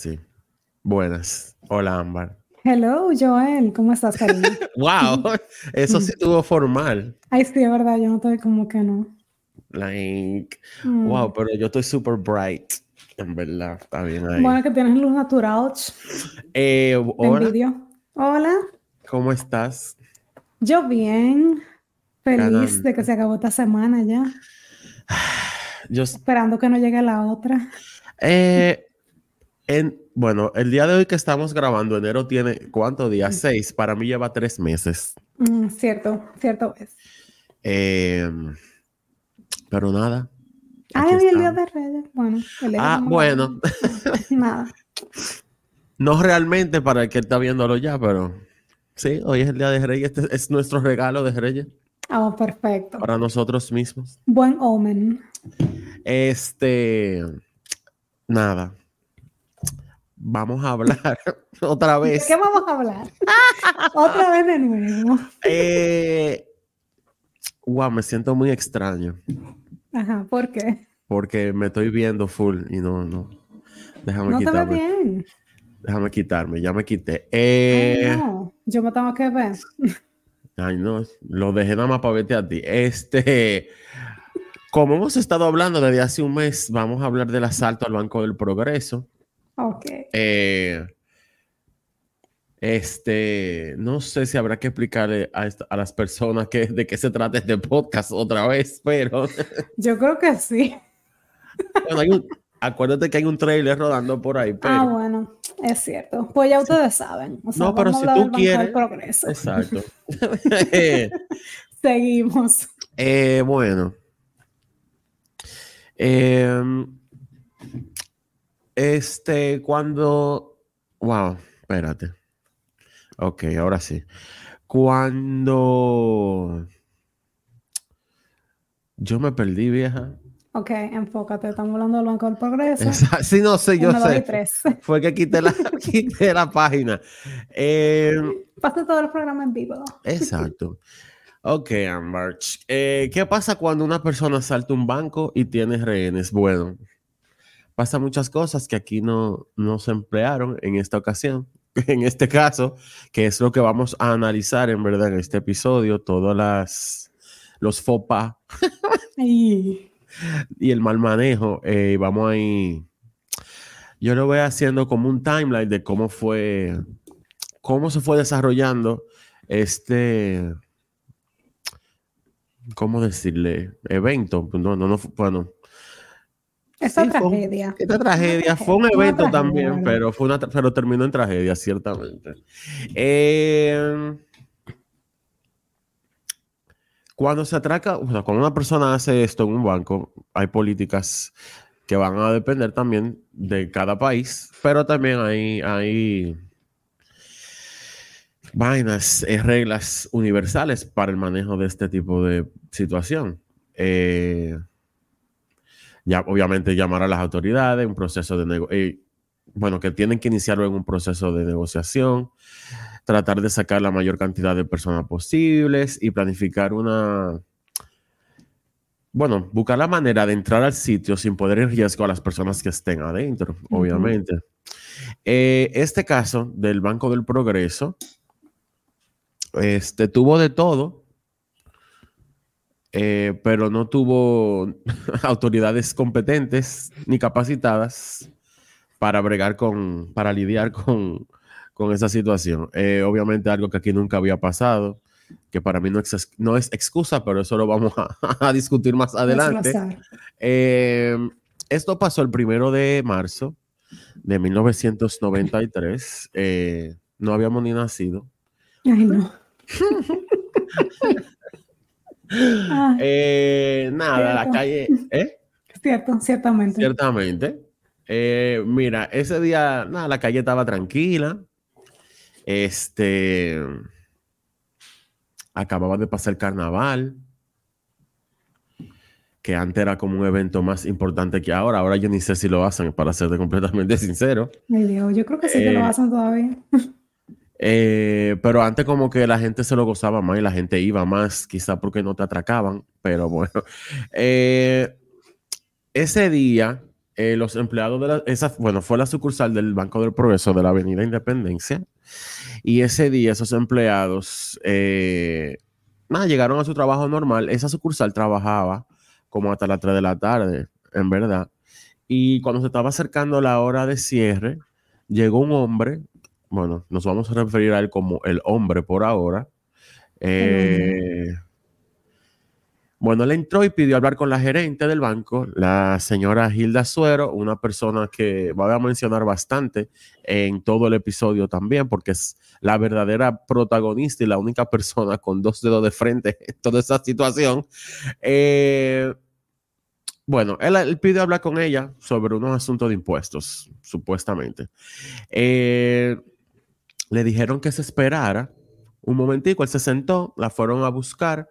Sí. Buenas. Hola, Ámbar. Hello, Joel. ¿Cómo estás, cariño? wow, eso sí tuvo formal. Ay, sí, es verdad. Yo no estoy como que no. Like, wow, mm. pero yo estoy super bright. En verdad, está bien ahí. Bueno, que tienes luz natural. Eh, hola. Hola. ¿Cómo estás? Yo bien. Feliz de que se acabó esta semana ya. Yo... Esperando que no llegue la otra. Eh, en, bueno, el día de hoy que estamos grabando, enero tiene, ¿cuántos días? Seis. Para mí lleva tres meses. Mm, cierto, cierto es. Em, pero nada. Ah, hoy el día de Reyes. Bueno, ah, bueno. nada. No realmente para el que está viéndolo ya, pero sí, hoy es el día de Reyes. Este es nuestro regalo de Reyes. Ah, perfecto. Para nosotros mismos. Buen omen. Este. Nada vamos a hablar otra vez. ¿De qué vamos a hablar? otra vez de nuevo. Eh, wow, me siento muy extraño. Ajá, ¿por qué? Porque me estoy viendo full y no, no. Déjame no quitarme. Te bien. Déjame quitarme, ya me quité. Eh, no, yo me tengo que ver. Ay, no, lo dejé nada más para verte a ti. Este, como hemos estado hablando desde hace un mes, vamos a hablar del asalto al Banco del Progreso. Ok. Eh, este, no sé si habrá que explicarle a, las personas que, de qué se trata este podcast otra vez, pero. Yo creo que sí. acuérdate que hay un trailer rodando por ahí. Ah, bueno, es cierto. Pues ya ustedes saben. no, pero si tú quieres. Progreso. Exacto. Seguimos. Eh, bueno. Eh, este, cuando. Wow, espérate. Ok, ahora sí. Cuando. Yo me perdí, vieja. Ok, enfócate. Estamos hablando del Banco del Progreso. Sí, no sé, yo sé. Fue que quité la, quité la página. Eh, Pasa todo el programa en vivo. Exacto. Ok, Amber. Eh, ¿Qué pasa cuando una persona salta un banco y tiene rehenes? Bueno, pasa muchas cosas que aquí no, no se emplearon en esta ocasión. En este caso, que es lo que vamos a analizar en verdad en este episodio, todas las los FOPA y el mal manejo. Eh, vamos ahí. Yo lo voy haciendo como un timeline de cómo fue, cómo se fue desarrollando este, ¿cómo decirle? Evento. No, no, no, bueno, esta tragedia. esta tragedia fue un evento también, pero, fue una, pero terminó en tragedia, ciertamente. Eh, cuando se atraca, cuando una persona hace esto en un banco, hay políticas que van a depender también de cada país, pero también hay, hay vainas, eh, reglas universales para el manejo de este tipo de situación. Eh, ya obviamente llamar a las autoridades, un proceso de negociación, eh, bueno, que tienen que iniciarlo en un proceso de negociación, tratar de sacar la mayor cantidad de personas posibles y planificar una, bueno, buscar la manera de entrar al sitio sin poner en riesgo a las personas que estén adentro, obviamente. Eh, este caso del Banco del Progreso, este tuvo de todo, eh, pero no tuvo autoridades competentes ni capacitadas para bregar con, para lidiar con, con esa situación. Eh, obviamente algo que aquí nunca había pasado, que para mí no es, no es excusa, pero eso lo vamos a, discutir más adelante. Eh, esto pasó el primero de marzo de 1993. no habíamos ni nacido. Ay, no. Eh, nada, la calle. ¿eh? Cierto, ciertamente. Ciertamente. Eh, mira, ese día, nada, la calle estaba tranquila. Este. Acababa de pasar el carnaval. Que antes era como un evento más importante que ahora. Ahora yo ni sé si lo hacen, para serte completamente sincero. yo creo que sí que lo hacen todavía. Eh, pero antes como que la gente se lo gozaba más y la gente iba más, quizá porque no te atracaban, pero bueno. Eh, ese día, eh, los empleados de la, esa, bueno, fue la sucursal del Banco del Progreso de la Avenida Independencia. Y ese día esos empleados, nada, llegaron a su trabajo normal. Esa sucursal trabajaba como hasta las 3 de la tarde, en verdad. Y cuando se estaba acercando la hora de cierre, llegó un hombre, bueno, nos vamos a referir a él como el hombre por ahora. Eh, bueno, él entró y pidió hablar con la gerente del banco, la señora Hilda Suero, una persona que voy a mencionar bastante en todo el episodio también, porque es la verdadera protagonista y la única persona con dos dedos de frente en toda esa situación. Eh, bueno, él, pidió hablar con ella sobre unos asuntos de impuestos, supuestamente. Eh, le dijeron que se esperara un momentico, él se sentó, la fueron a buscar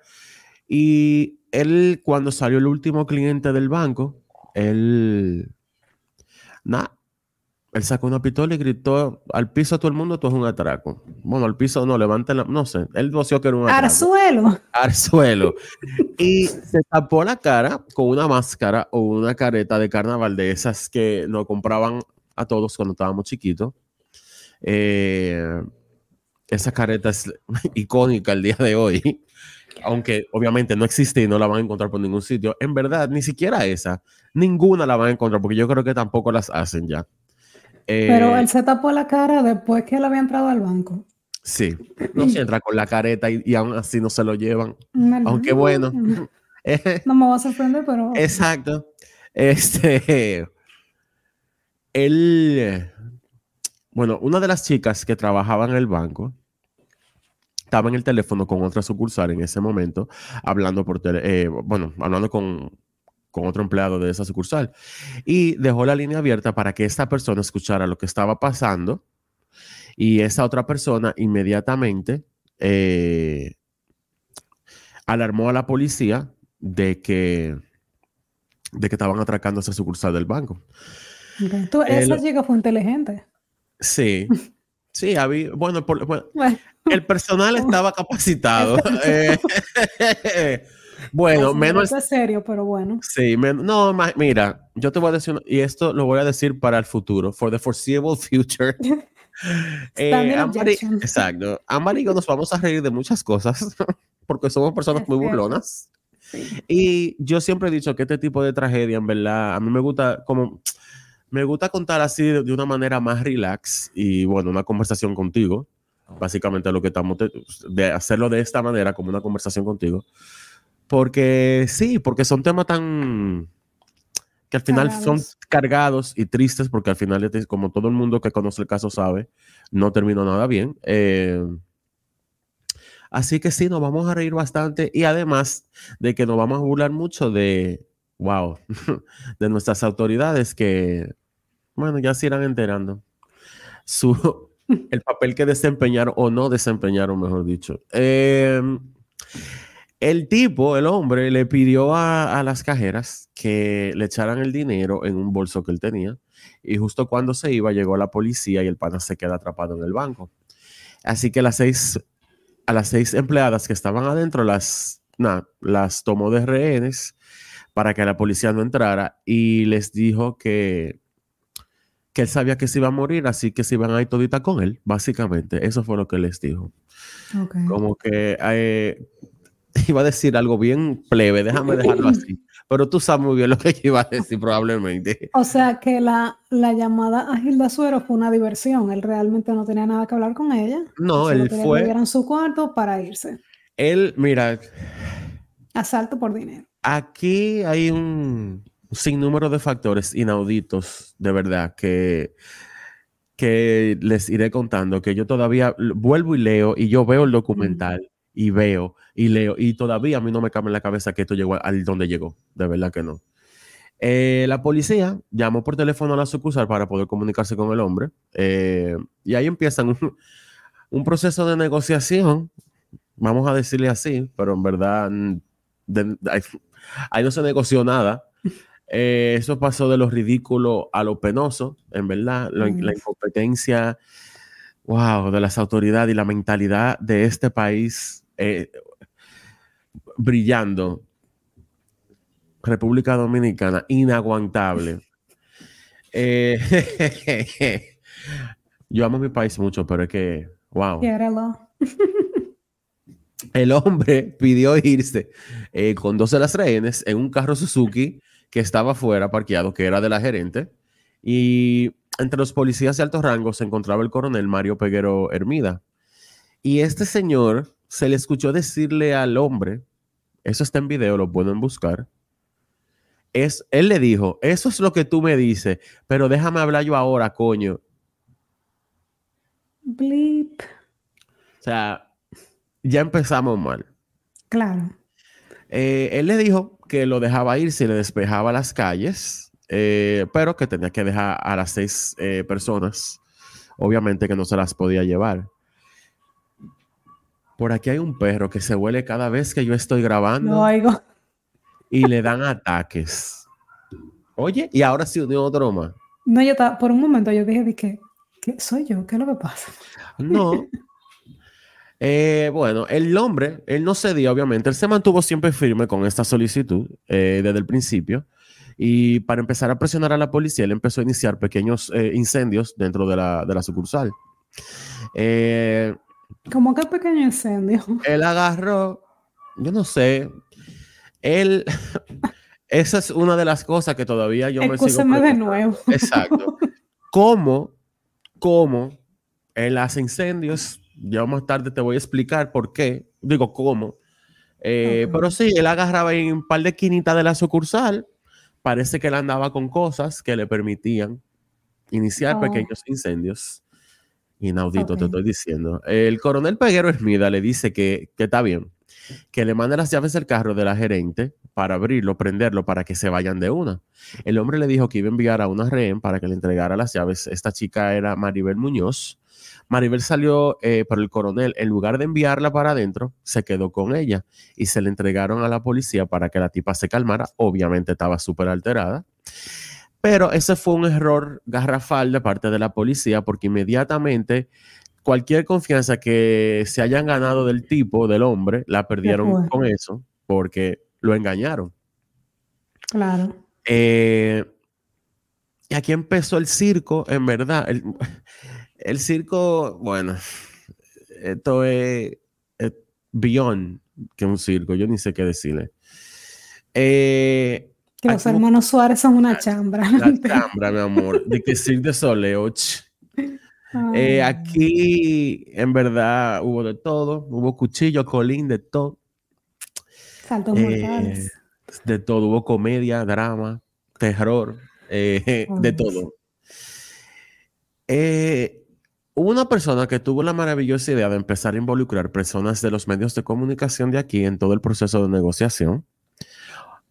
y él, cuando salió el último cliente del banco, él, nada, él sacó una pistola y gritó al piso a todo el mundo, tú es un atraco. Bueno, al piso no, levanten la, no sé, él voció que era un atraco. Arzuelo. Arzuelo. y se tapó la cara con una máscara o una careta de carnaval de esas que nos compraban a todos cuando estábamos chiquitos. Eh, esa careta es icónica el día de hoy aunque obviamente no existe y no la van a encontrar por ningún sitio, en verdad, ni siquiera esa, ninguna la van a encontrar, porque yo creo que tampoco las hacen ya. Pero eh, él se tapó la cara después que él había entrado al banco. Sí, no se entra con la careta y, aún así no se lo llevan. Aunque bueno. no me va a sorprender, pero. Exacto. Este. Él. Bueno, una de las chicas que trabajaba en el banco estaba en el teléfono con otra sucursal en ese momento, hablando por eh, bueno, hablando con, con otro empleado de esa sucursal. Y dejó la línea abierta para que esta persona escuchara lo que estaba pasando. Y esa otra persona inmediatamente eh, alarmó a la policía de que, de que estaban atracando esa sucursal del banco. esa chica fue inteligente. Sí. Sí, había, bueno, el personal estaba capacitado. Eh, bueno, menos. Es serio, pero bueno. Sí, no, mira, yo te voy a decir, y esto lo voy a decir para el futuro, for the foreseeable future. eh, exacto. Amarillo nos vamos a reír de muchas cosas porque somos personas muy burlonas. Y yo siempre he dicho que este tipo de tragedia, en verdad, a mí me gusta como me gusta contar así de, una manera más relax y bueno, una conversación contigo. Básicamente lo que estamos de, hacerlo de esta manera, como una conversación contigo. Porque sí, porque son temas tan que al final son cargados y tristes, porque al final, como todo el mundo que conoce el caso sabe, no terminó nada bien. Eh, así que sí, nos vamos a reír bastante y además de que nos vamos a burlar mucho de, wow, de nuestras autoridades que bueno, ya se irán enterando. Su, el papel que desempeñaron o no desempeñaron, mejor dicho. Em, el tipo, el hombre, le pidió a, las cajeras que le echaran el dinero en un bolso que él tenía. Y justo cuando se iba, llegó la policía y el pana se queda atrapado en el banco. Así que las seis, a las seis empleadas que estaban adentro las, las tomó de rehenes para que la policía no entrara y les dijo que que él sabía que se iba a morir, así que se iban a ir todita con él, básicamente. Eso fue lo que les dijo. Como que eh, iba a decir algo bien plebe, déjame dejarlo así. Pero tú sabes muy bien lo que iba a decir probablemente. O sea que la, la llamada a Gilda Suero fue una diversión. Él realmente no tenía nada que hablar con ella. No, él fue... En su cuarto para irse. Él, mira... Asalto por dinero. Aquí hay un, sin número de factores inauditos, de verdad, que, que les iré contando, que yo todavía vuelvo y leo y yo veo el documental y veo y leo y todavía a mí no me cabe en la cabeza que esto llegó al donde llegó, de verdad que no. Eh, la policía llamó por teléfono a la sucursal para poder comunicarse con el hombre eh, y ahí empiezan un, proceso de negociación, vamos a decirle así, pero en verdad ahí no se negoció nada eh, eso pasó de lo ridículo a lo penoso, en verdad. La, incompetencia, wow, de las autoridades y la mentalidad de este país eh, brillando. República Dominicana, inaguantable. Eh, yo amo mi país mucho, pero es que, wow. El hombre pidió irse con dos de las rehenes en un carro Suzuki que estaba fuera parqueado, que era de la gerente. Y entre los policías de alto rango se encontraba el coronel Mario Peguero Hermida. Y este señor se le escuchó decirle al hombre, eso está en video, lo pueden buscar, es, él le dijo, eso es lo que tú me dices, pero déjame hablar yo ahora, coño. Bleep. O sea, ya empezamos mal. Claro. Eh, él le dijo que lo dejaba ir si le despejaba las calles, eh, pero que tenía que dejar a las seis eh, personas. Obviamente que no se las podía llevar. Por aquí hay un perro que se huele cada vez que yo estoy grabando. No oigo. Y le dan ataques. Oye, y ahora sí unió otro más. No, yo estaba, por un momento yo dije, que, ¿qué soy yo? ¿Qué es lo que pasa? No. Eh, bueno, el hombre, él no cedía, obviamente, él se mantuvo siempre firme con esta solicitud eh, desde el principio. Y para empezar a presionar a la policía, él empezó a iniciar pequeños eh, incendios dentro de la, de la sucursal. ¿Cómo que pequeño incendio? Él agarró, yo no sé, él, esa es una de las cosas que todavía yo me sigo de nuevo. Exacto. ¿Cómo, cómo él hace incendios? Ya más tarde te voy a explicar por qué. Digo, cómo. Eh, pero sí, él agarraba en un par de quinitas de la sucursal. Parece que él andaba con cosas que le permitían iniciar oh. pequeños incendios. Inaudito, te estoy diciendo. El coronel Peguero Esmida le dice que, que está bien, que le mande las llaves del carro de la gerente para abrirlo, prenderlo, para que se vayan de una. El hombre le dijo que iba a enviar a una rehén para que le entregara las llaves. Esta chica era Maribel Muñoz. Maribel salió eh, por el coronel. En lugar de enviarla para adentro, se quedó con ella y se le entregaron a la policía para que la tipa se calmara. Obviamente estaba súper alterada. Pero ese fue un error garrafal de parte de la policía porque inmediatamente cualquier confianza que se hayan ganado del tipo, del hombre, la perdieron con eso porque lo engañaron. Claro. Eh, y aquí empezó el circo, en verdad. El, circo, bueno, esto es, beyond que un circo, yo ni sé qué decirle. Eh, que los hermanos Suárez son una chambra. La chambra, mi amor. De que Cirque de Soleil. Eh, aquí, en verdad, hubo de todo. Hubo cuchillo, colín, de todo. Saltos eh, mortales. De todo. Hubo comedia, drama, terror, eh, de todo. Hubo una persona que tuvo la maravillosa idea de empezar a involucrar personas de los medios de comunicación de aquí en todo el proceso de negociación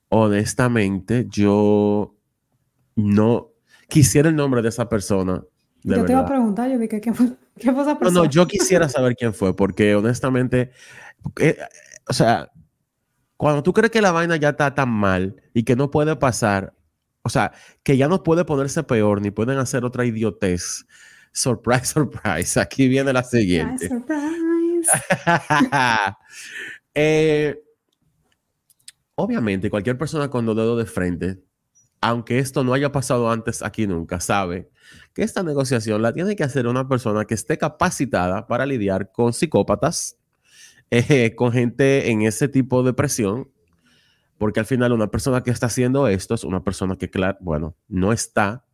honestamente, yo no quisiera el nombre de esa persona. yo te iba a preguntar, yo dije, ¿qué fue, qué fue esa persona? No, no, yo quisiera saber quién fue, porque honestamente, eh, o sea, cuando tú crees que la vaina ya está tan mal y que no puede pasar, o sea, que ya no puede ponerse peor ni pueden hacer otra idiotez. Surprise, surprise. Aquí viene la siguiente. Surprise. eh, obviamente cualquier persona con dedo de frente, aunque esto no haya pasado antes aquí nunca, sabe que esta negociación la tiene que hacer una persona que esté capacitada para lidiar con psicópatas, eh, con gente en ese tipo de presión, porque al final una persona que está haciendo esto es una persona que, claro, bueno, no está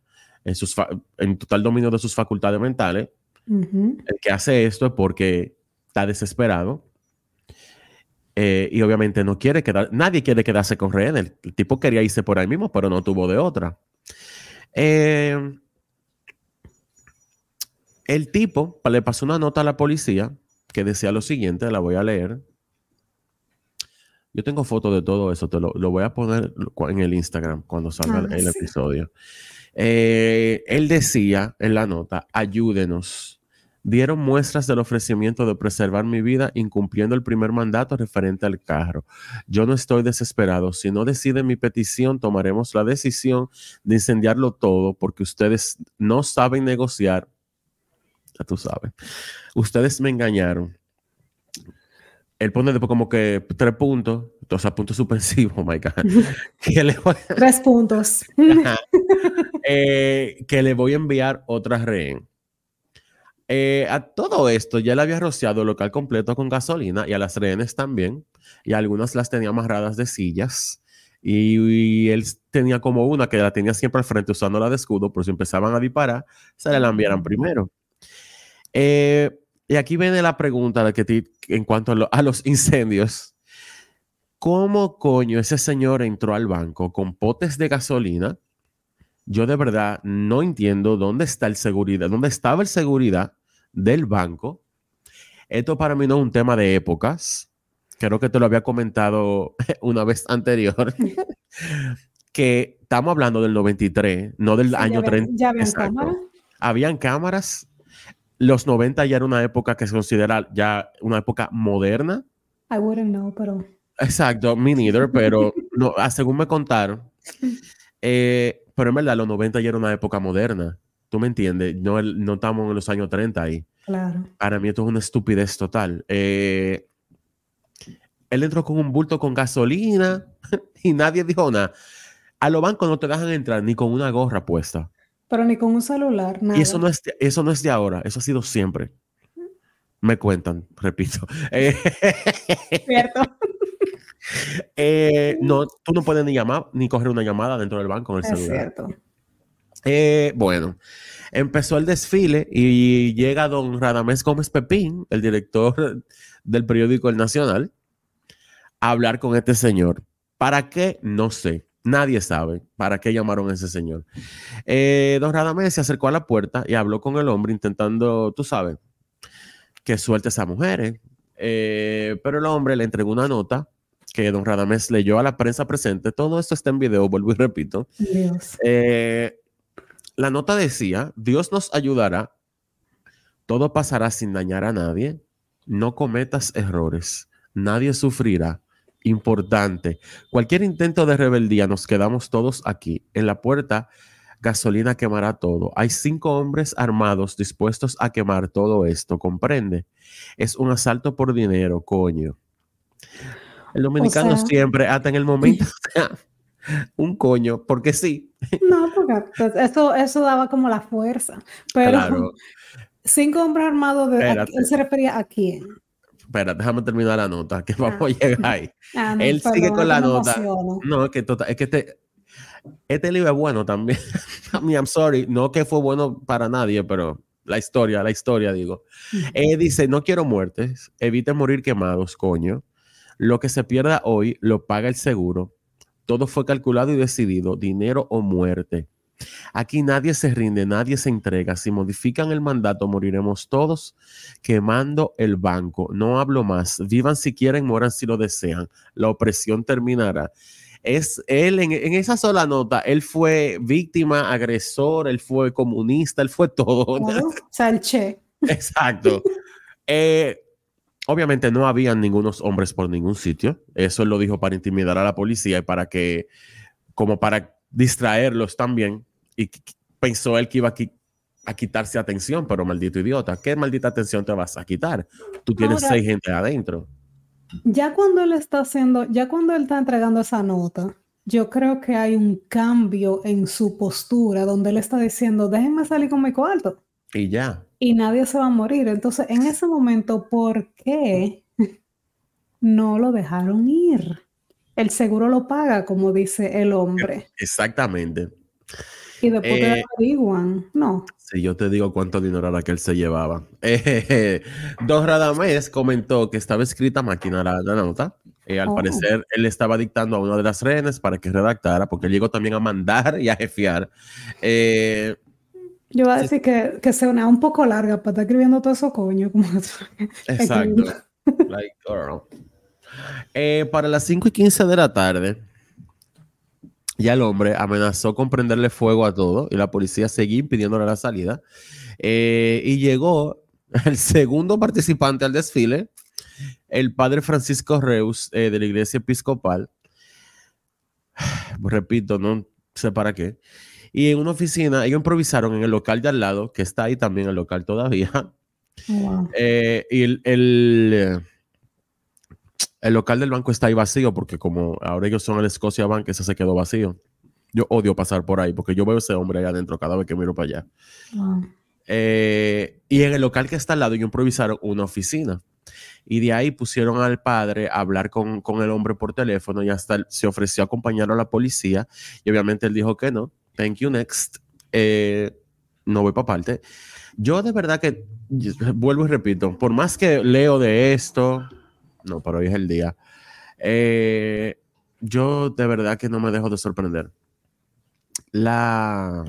en, sus en total dominio de sus facultades mentales. El que hace esto es porque está desesperado, eh, y obviamente no quiere quedar, nadie quiere quedarse con rehén. El, tipo quería irse por ahí mismo, pero no tuvo de otra. Eh, el tipo le pasó una nota a la policía que decía lo siguiente, la voy a leer. Yo tengo fotos de todo eso, te lo, voy a poner en el Instagram cuando salga ah, el, episodio. Eh, él decía en la nota, ayúdenos dieron muestras del ofrecimiento de preservar mi vida incumpliendo el primer mandato referente al carro. Yo no estoy desesperado. Si no deciden mi petición, tomaremos la decisión de incendiarlo todo porque ustedes no saben negociar. Ya tú sabes. Ustedes me engañaron. Él pone después como que tres puntos, o sea, puntos suspensivos, oh my God. que le voy, Tres puntos. eh, que le voy a enviar otra rehén. Eh, a todo esto ya le había rociado el local completo con gasolina y a las rehenes también. Y algunas las tenía amarradas de sillas. Y, y él tenía como una que la tenía siempre al frente usándola de escudo, por si empezaban a disparar, se la enviaran primero. Eh, y aquí viene la pregunta de que ti- en cuanto a, lo- a los incendios. ¿Cómo coño ese señor entró al banco con potes de gasolina? Yo de verdad no entiendo dónde está el seguridad, dónde estaba el seguridad del banco. Esto para mí no es un tema de épocas. Creo que te lo había comentado una vez anterior. que estamos hablando del 93, no del Sí, año ya habían- 30. Ya habían Exacto. cámara. Habían cámaras. Los 90 ya era una época que se considera ya una época moderna. I wouldn't know, pero. Exacto, me neither, pero no, ah, según me contaron, eh, pero en verdad los 90 ya era una época moderna. ¿Tú me entiendes? No estamos en los años 30 ahí. Claro. Para mí esto es una estupidez total. Eh, él entró con un bulto con gasolina y nadie dijo nada. A los bancos no te dejan entrar ni con una gorra puesta. Pero ni con un celular, nada. Y eso no, es de, eso no es de ahora, eso ha sido siempre. Me cuentan, repito. Eh, Cierto. eh, no, tú no puedes ni llamar ni coger una llamada dentro del banco con el Es celular. cierto. Eh, bueno, empezó el desfile y llega don Radamés Gómez Pepín, el director del periódico El Nacional, a hablar con este señor. ¿Para qué? No sé. Nadie sabe para qué llamaron a ese señor. Eh, don Radamés se acercó a la puerta y habló con el hombre intentando, tú sabes, que suelte a esas mujeres. Eh, pero el hombre le entregó una nota que don Radamés leyó a la prensa presente. Todo esto está en video, vuelvo y repito. Dios. Eh, la nota decía, Dios nos ayudará, todo pasará sin dañar a nadie, no cometas errores, nadie sufrirá. Importante, cualquier intento de rebeldía, nos quedamos todos aquí. En la puerta, gasolina quemará todo. Hay cinco hombres armados dispuestos a quemar todo esto, comprende. Es un asalto por dinero, coño. El dominicano sea- siempre, hasta en el momento, un coño, porque sí. No, porque pues, eso, eso daba como la fuerza. Pero Claro. cinco hombres armados, de, ¿a- Espérate. ¿él se refería a quién? Espera, déjame terminar la nota, que vamos a llegar ahí. Ah, no, Él sigue con la nota. emociono. No, es que, total, es que este, este libro es bueno también. I mean, I'm sorry, no que fue bueno para nadie, pero la historia, la historia, digo. Eh, dice, no quiero muertes, eviten morir quemados, coño. Lo que se pierda hoy lo paga el seguro. Todo fue calculado y decidido, dinero o muerte. Aquí nadie se rinde, nadie se entrega. Si modifican el mandato, moriremos todos quemando el banco. No hablo más. Vivan si quieren, mueran si lo desean. La opresión terminará. Es él, en, en esa sola nota, él fue víctima, agresor, él fue comunista, él fue todo. Claro, O sea, el che. Exacto. Eh, obviamente no habían ningunos hombres por ningún sitio. Eso él lo dijo para intimidar a la policía y para que, como para distraerlos también. Y pensó él que iba a, qui- a quitarse atención, pero maldito idiota. ¿Qué maldita atención te vas a quitar? Tú tienes Ahora- seis gente adentro. Ya cuando él está haciendo, ya cuando él está entregando esa nota, yo creo que hay un cambio en su postura donde él está diciendo, déjenme salir con mi cuarto Y ya. y nadie se va a morir. Entonces, en ese momento, ¿por qué no lo dejaron ir? El seguro lo paga, como dice el hombre. Exactamente. Y después te Eh, averiguan. No. Si yo te digo cuánto dinero era que él se llevaba. Eh, Don Radamés comentó que estaba escrita máquina la, la nota. Eh, al Oh. parecer, él estaba dictando a una de las rehenes para que redactara, porque él llegó también a mandar y a jefiar. Eh, Yo voy a decir que, que se una un poco larga para estar escribiendo todo eso, coño. Como exacto. Like, girl. Eh, para las 5 y 15 de la tarde, ya el hombre amenazó con prenderle fuego a todo y la policía seguía impidiéndole la salida. Eh, y llegó el segundo participante al desfile, el padre Francisco Reus eh, de la iglesia episcopal. Repito, no sé para qué. Y en una oficina, ellos improvisaron en el local de al lado, que está ahí también el local todavía, Wow. eh, y el, el, eh, el local del banco está ahí vacío porque como ahora ellos son el Scotia Bank, ese se quedó vacío. Yo odio pasar por ahí porque yo veo ese hombre ahí adentro cada vez que miro para allá. Ah, Eh, y en el local que está al lado, ellos improvisaron una oficina. Y de ahí pusieron al padre a hablar con, con el hombre por teléfono y hasta se ofreció a acompañarlo a la policía. Y obviamente él dijo que no. Thank you, next. Eh, no voy para parte. Yo de verdad que, vuelvo y repito, por más que leo de esto, no, pero hoy es el día. eh, yo de verdad que no me dejo de sorprender. La...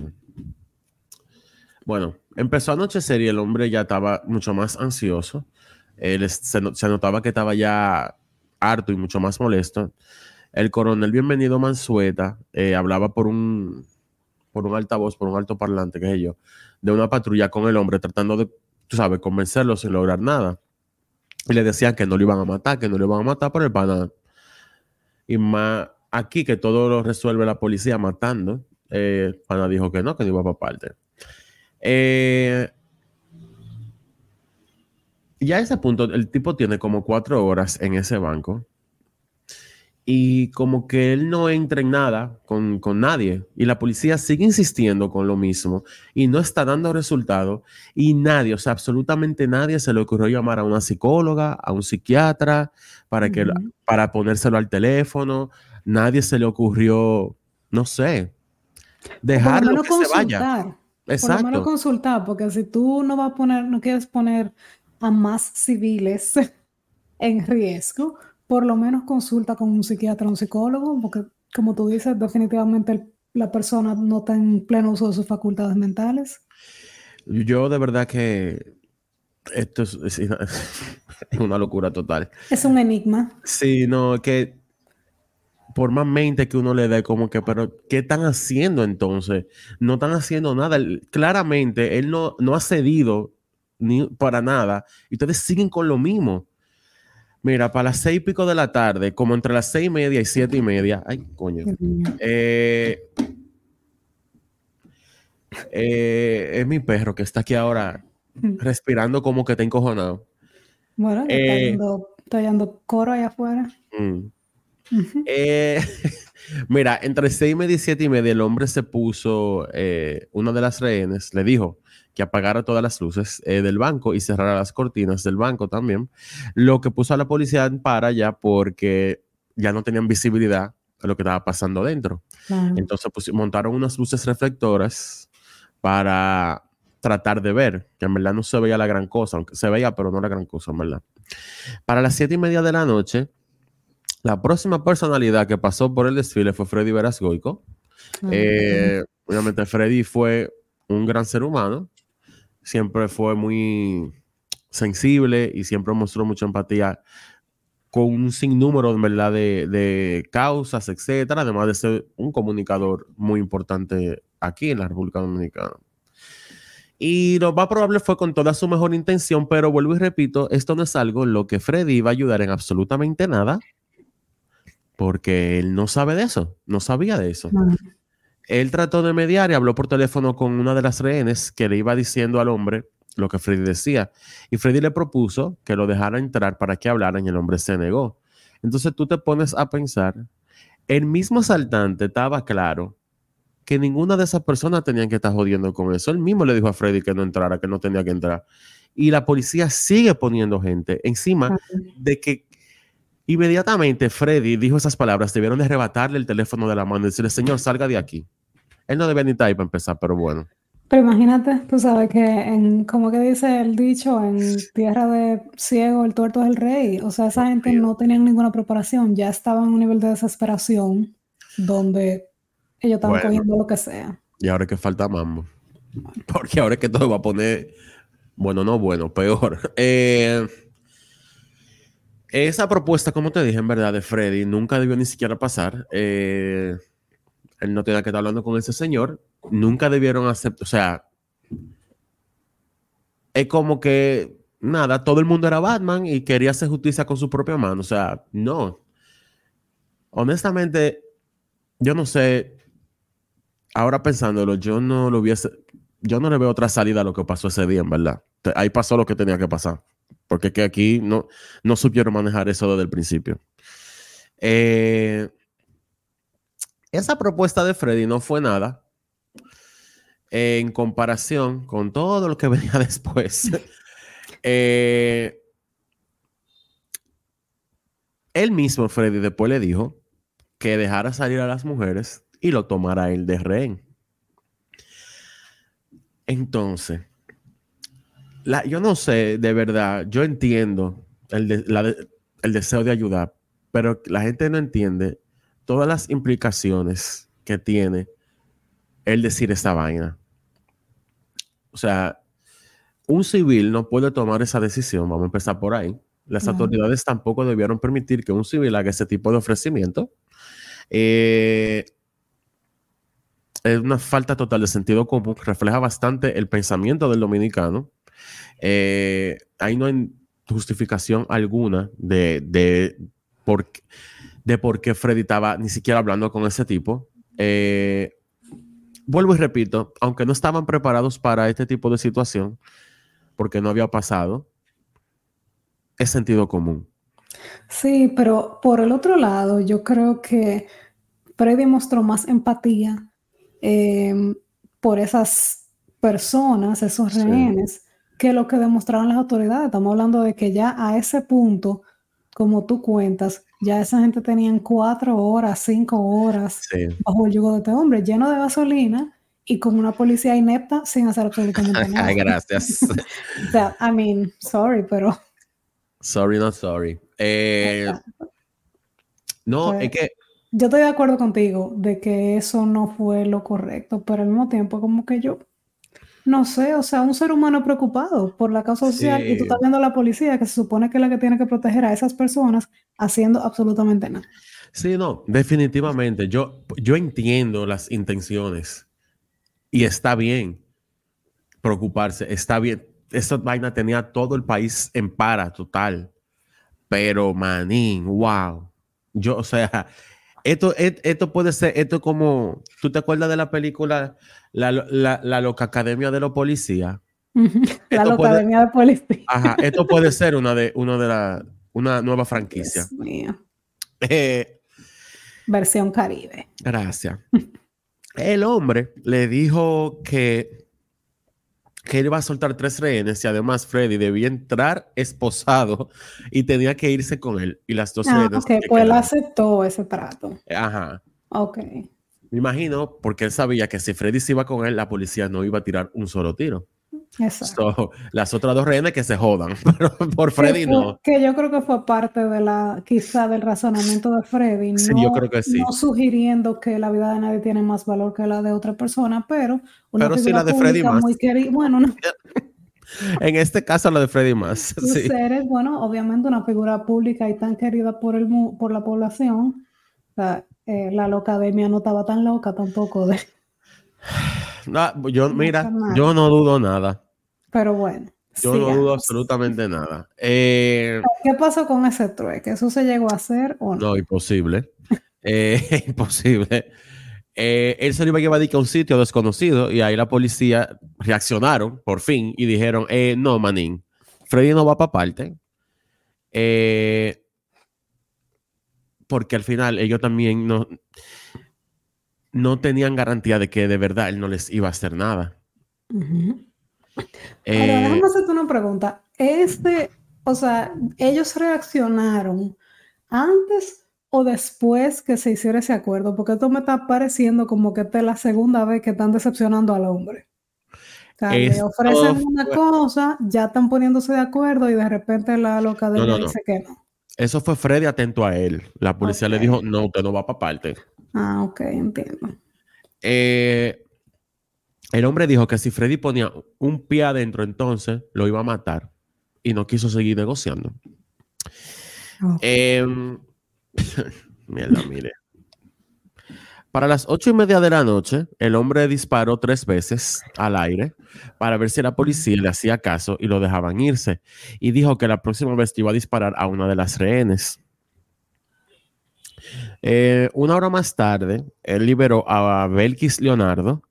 Bueno, empezó a anochecer y el hombre ya estaba mucho más ansioso. Él se, no- se notaba que estaba ya harto y mucho más molesto. El coronel Bienvenido Mansueta eh, hablaba por un, por un altavoz, por un altoparlante, qué sé yo, de una patrulla con el hombre tratando de, tú sabes, convencerlo sin lograr nada. Y le decían que no lo iban a matar, que no lo iban a matar por el pana. Y más aquí que todo lo resuelve la policía matando, eh, pana dijo que no, que no iba para parte. Eh, ya a ese punto, el tipo tiene como cuatro horas en ese banco y como que él no entra en nada con, con nadie y la policía sigue insistiendo con lo mismo y no está dando resultado y nadie, o sea, absolutamente nadie se le ocurrió llamar a una psicóloga, a un psiquiatra para, que, para ponérselo al teléfono, nadie se le ocurrió, no sé, dejarlo que se vaya. consultar. Por lo menos Exacto. consultar, porque si tú no vas a poner, no quieres poner a más civiles en riesgo, por lo menos consulta con un psiquiatra o un psicólogo, porque como tú dices, definitivamente el- la persona no está en pleno uso de sus facultades mentales. Yo de verdad que esto es, es una- es una locura total. Es un enigma. Sí, no, que por más mente que uno le dé, como que, pero ¿qué están haciendo entonces? No están haciendo nada. Claramente, él no, no ha cedido ni para nada. Y ustedes siguen con lo mismo. Mira, para las seis y pico de la tarde, como entre las seis y media y siete y media. Ay, coño. Eh, eh, es mi perro que está aquí ahora respirando como que está encojonado. Bueno, está Eh, yendo, está yendo coro allá afuera. Mm. Eh, mira, entre seis y media y siete y media, el hombre se puso, eh, una de las rehenes le dijo que apagara todas las luces eh, del banco y cerrara las cortinas del banco también, lo que puso a la policía en para ya porque ya no tenían visibilidad de lo que estaba pasando dentro. Claro. Entonces pues, montaron unas luces reflectoras para tratar de ver, que en verdad no se veía la gran cosa, aunque se veía, pero no la gran cosa, en verdad. Para las siete y media de la noche, la próxima personalidad que pasó por el desfile fue Freddy Veras Goico. Ah, Eh, obviamente Freddy fue un gran ser humano, siempre fue muy sensible y siempre mostró mucha empatía con un sinnúmero verdad de, de causas, etcétera, además de ser un comunicador muy importante aquí en la República Dominicana. Y lo más probable fue con toda su mejor intención, pero vuelvo y repito, esto no es algo lo que Freddy iba a ayudar en absolutamente nada, porque él no sabe de eso, no sabía de eso. Él trató de mediar y habló por teléfono con una de las rehenes que le iba diciendo al hombre lo que Freddy decía. Y Freddy le propuso que lo dejara entrar para que hablaran y el hombre se negó. Entonces tú te pones a pensar, el mismo asaltante estaba claro que ninguna de esas personas tenían que estar jodiendo con eso. Él mismo le dijo a Freddy que no entrara, que no tenía que entrar. Y la policía sigue poniendo gente encima de que inmediatamente Freddy dijo esas palabras, debieron de arrebatarle el teléfono de la mano y decirle, señor, salga de aquí. Él no debía ni estar ahí para empezar, pero bueno. Pero imagínate, tú sabes que en, como que dice el dicho, en tierra de ciego el tuerto es el rey. O sea, esa gente no tenían ninguna preparación, ya estaban en un nivel de desesperación donde ellos estaban Bueno. cogiendo lo que sea. Y ahora es que falta mambo. Porque ahora es que todo va a poner, bueno, no bueno, peor. Eh, esa propuesta, como te dije, en verdad, de Freddy, nunca debió ni siquiera pasar. Eh, él no tenía que estar hablando con ese señor. Nunca debieron aceptar, o sea, es como que, nada, todo el mundo era Batman y quería hacer justicia con su propia mano. O sea, no. Honestamente, yo no sé, ahora pensándolo, yo no lo hubiese, yo no le veo otra salida a lo que pasó ese día, en verdad. Ahí pasó lo que tenía que pasar. porque que aquí no, no supieron manejar eso desde el principio. Eh, esa propuesta de Freddy no fue nada en comparación con todo lo que venía después. Eh, él mismo, Freddy, después le dijo que dejara salir a las mujeres y lo tomara él de rehén. Entonces, yo no sé, de verdad, yo entiendo el, el deseo de ayudar, pero la gente no entiende todas las implicaciones que tiene el decir esta vaina. O sea, un civil no puede tomar esa decisión, vamos a empezar por ahí. Las autoridades tampoco debieron permitir que un civil haga ese tipo de ofrecimiento. Eh, es una falta total de sentido común, refleja bastante el pensamiento del dominicano. Eh, ahí no hay justificación alguna de, de, por, de por qué Freddy estaba ni siquiera hablando con ese tipo. Eh, vuelvo y repito, aunque no estaban preparados para este tipo de situación, porque no había pasado, es sentido común. Sí, pero por el otro lado, yo creo que Freddy mostró más empatía em, por esas personas, esos rehenes, que lo que demostraron las autoridades. Estamos hablando de que ya a ese punto, como tú cuentas, ya esa gente tenían cuatro horas, cinco horas bajo el yugo de este hombre, lleno de gasolina y con una policía inepta sin hacer absolutamente nada. Gracias. o sea, I mean, sorry, pero. Sorry, not sorry. Eh, no, pues, es que. Yo estoy de acuerdo contigo de que eso no fue lo correcto, pero al mismo tiempo, como que yo no sé, o sea, un ser humano preocupado por la causa social y tú estás viendo a la policía que se supone que es la que tiene que proteger a esas personas haciendo absolutamente nada. Sí, no, definitivamente. Yo, yo entiendo las intenciones y está bien preocuparse, está bien. Esta vaina tenía todo el país en para total. Pero, manín, wow. Yo, o sea, esto, esto puede ser, esto como, ¿tú te acuerdas de la película La, la, Loca Academia de los Policías? la Loca Academia de Policía. Ajá, esto puede ser una de, una de la, una nueva franquicia. Eh, Versión Caribe. Gracias. El hombre le dijo que que él iba a soltar tres rehenes y además Freddy debía entrar esposado y tenía que irse con él. Y las dos ah, Ok, pues él aceptó ese trato. Ajá. Ok. Me imagino porque él sabía que si Freddy se iba con él, la policía no iba a tirar un solo tiro. Exacto. las otras dos rehenes que se jodan, pero por Freddy no. Que yo creo que fue parte de la, quizá del razonamiento de Freddy. No, sí, yo creo que sí. No sugiriendo que la vida de nadie tiene más valor que la de otra persona, pero una pero sí la de Freddy más. Muy bueno, en este caso la de Freddy más. Sí. Eres, bueno, obviamente una figura pública y tan querida por, el, por la población. Eh, la locademia no estaba tan loca tampoco de... No, yo, mira, yo no dudo nada. Pero bueno. Yo no dudo absolutamente nada. Eh, ¿Qué pasó con ese trueque? ¿Eso se llegó a hacer o no? No, imposible. eh, imposible. Eh, él se lo iba a llevar a un sitio desconocido y ahí la policía reaccionaron por fin y dijeron, eh, no, manín, Freddy no va para parte. porque al final ellos también no, no tenían garantía de que de verdad él no les iba a hacer nada. Eh, déjame hacerte una pregunta. Este, o sea, ellos reaccionaron antes o después que se hiciera ese acuerdo, porque esto me está pareciendo como que esta es la segunda vez que están decepcionando al hombre. O sea, le ofrecen una cosa, ya están poniéndose de acuerdo y de repente la loca de dice que no. Eso fue Freddy atento a él. La policía le dijo, no, usted no va para parte. Ah, ok, entiendo. Eh, el hombre dijo que si Freddy ponía un pie adentro, entonces lo iba a matar y no quiso seguir negociando. Em, mierda, mire. Para las ocho y media de la noche, el hombre disparó tres veces al aire para ver si la policía le hacía caso y lo dejaban irse. Y dijo que la próxima vez iba a disparar a una de las rehenes. Eh, una hora más tarde, él liberó a Belkis Leonardo,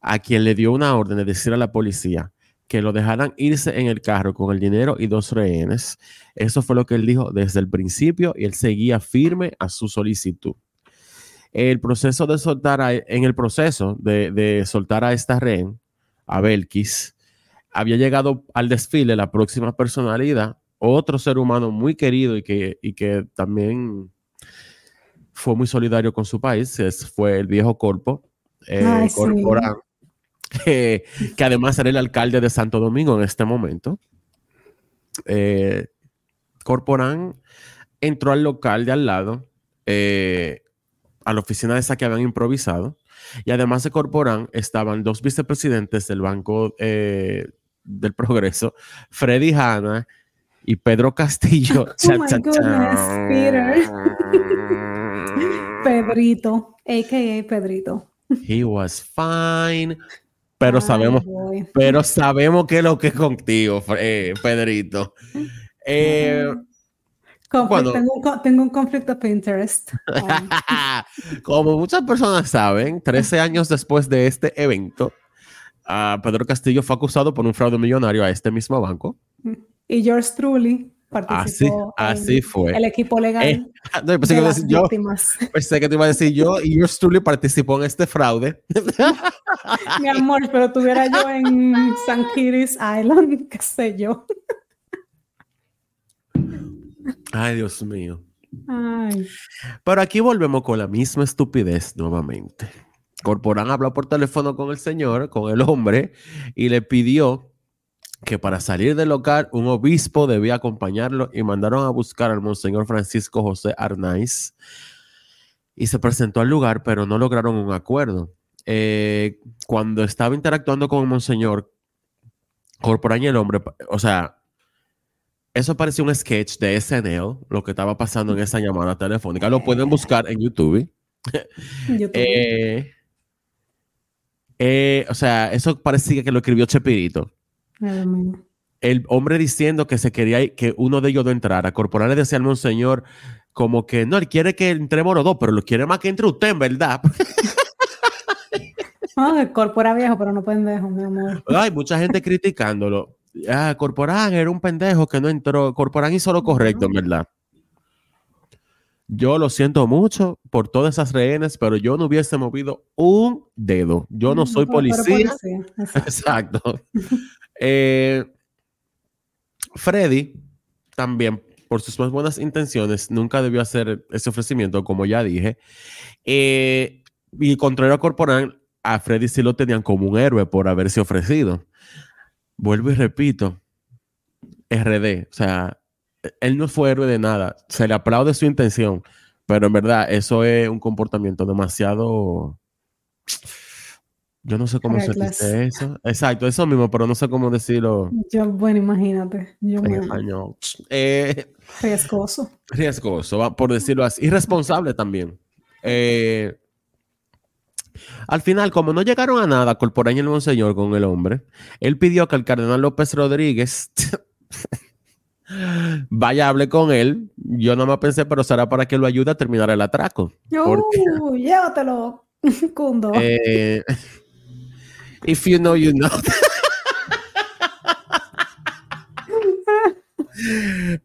a quien le dio una orden de decir a la policía que lo dejaran irse en el carro con el dinero y dos rehenes. Eso fue lo que él dijo desde el principio y él seguía firme a su solicitud. El proceso de soltar, a, en el proceso de, de soltar a esta rehén, a Belkis, había llegado al desfile la próxima personalidad, otro ser humano muy querido y que, y que también fue muy solidario con su país, es, fue el viejo Corpo, eh, Ay, sí. Que, que además era el alcalde de Santo Domingo en este momento. Eh, Corporán entró al local de al lado, eh, a la oficina esa que habían improvisado, y además de Corporán estaban dos vicepresidentes del Banco eh, del Progreso, Freddy Hanna y Pedro Castillo. Oh my goodness, Peter. Pedrito, a.k.a. Pedrito. He was fine. Pero Ay, sabemos, boy. pero sabemos que es lo que es contigo, eh, Pedrito. Eh, Conflict- tengo, un, co- tengo un conflicto of interest. Um, como muchas personas saben, 13 años después de este evento, ah, Pedro Castillo fue acusado por un fraude millonario a este mismo banco. y yours truly participó así en fue. el equipo legal Eh, no, pensé, de que las yo, pensé que te iba a decir yo y yours truly participó en este fraude. Mi amor, pero estuviera yo en San Kitts Island, qué sé yo. Ay, Dios mío. Ay, Pero aquí volvemos con la misma estupidez nuevamente. Corporán habló por teléfono con el señor, con el hombre, y le pidió que para salir del local un obispo debía acompañarlo y mandaron a buscar al monseñor Francisco José Arnaiz y se presentó al lugar, pero no lograron un acuerdo. Eh, cuando estaba interactuando con el monseñor, Corporán y el hombre, o sea, eso parecía un sketch de SNL, lo que estaba pasando en esa llamada telefónica. Lo pueden buscar en YouTube. yo tuve- Eh, eh, o sea, eso parecía que lo escribió Chepirito. El hombre diciendo que se quería que uno de ellos no entrara. Corporal le decía al monseñor como que no, él quiere que entremos los dos, pero lo quiere más que entre usted, en verdad. El corpora viejo, pero no pendejo, mi amor. Hay mucha gente criticándolo. Ah, Corporán era un pendejo que no entró. Corporán hizo lo correcto, en verdad. Yo lo siento mucho por todas esas rehenes, pero yo no hubiese movido un dedo. Yo no soy policía. policía, exacto. Exacto. Eh, Freddy también, por sus más buenas intenciones, nunca debió hacer ese ofrecimiento, como ya dije. Eh, y contrario a Corporán, a Freddy sí lo tenían como un héroe por haberse ofrecido. Vuelvo y repito, RD, o sea, él no fue héroe de nada. Se le aplaude su intención, pero en verdad eso es un comportamiento demasiado... Yo no sé cómo se dice eso. Exacto, eso mismo, pero no sé cómo decirlo Yo, bueno, imagínate. Yo en español. Eh, riesgoso. riesgoso, por decirlo así. Irresponsable también. Eh, al final, como no llegaron a nada, Corporán y el Monseñor con el hombre, él pidió que el cardenal López Rodríguez vaya, hable con él. Yo no me pensé, pero será para que lo ayude a terminar el atraco. ¿Por Uh, llévatelo, Cundo. Eh, if you know, you know.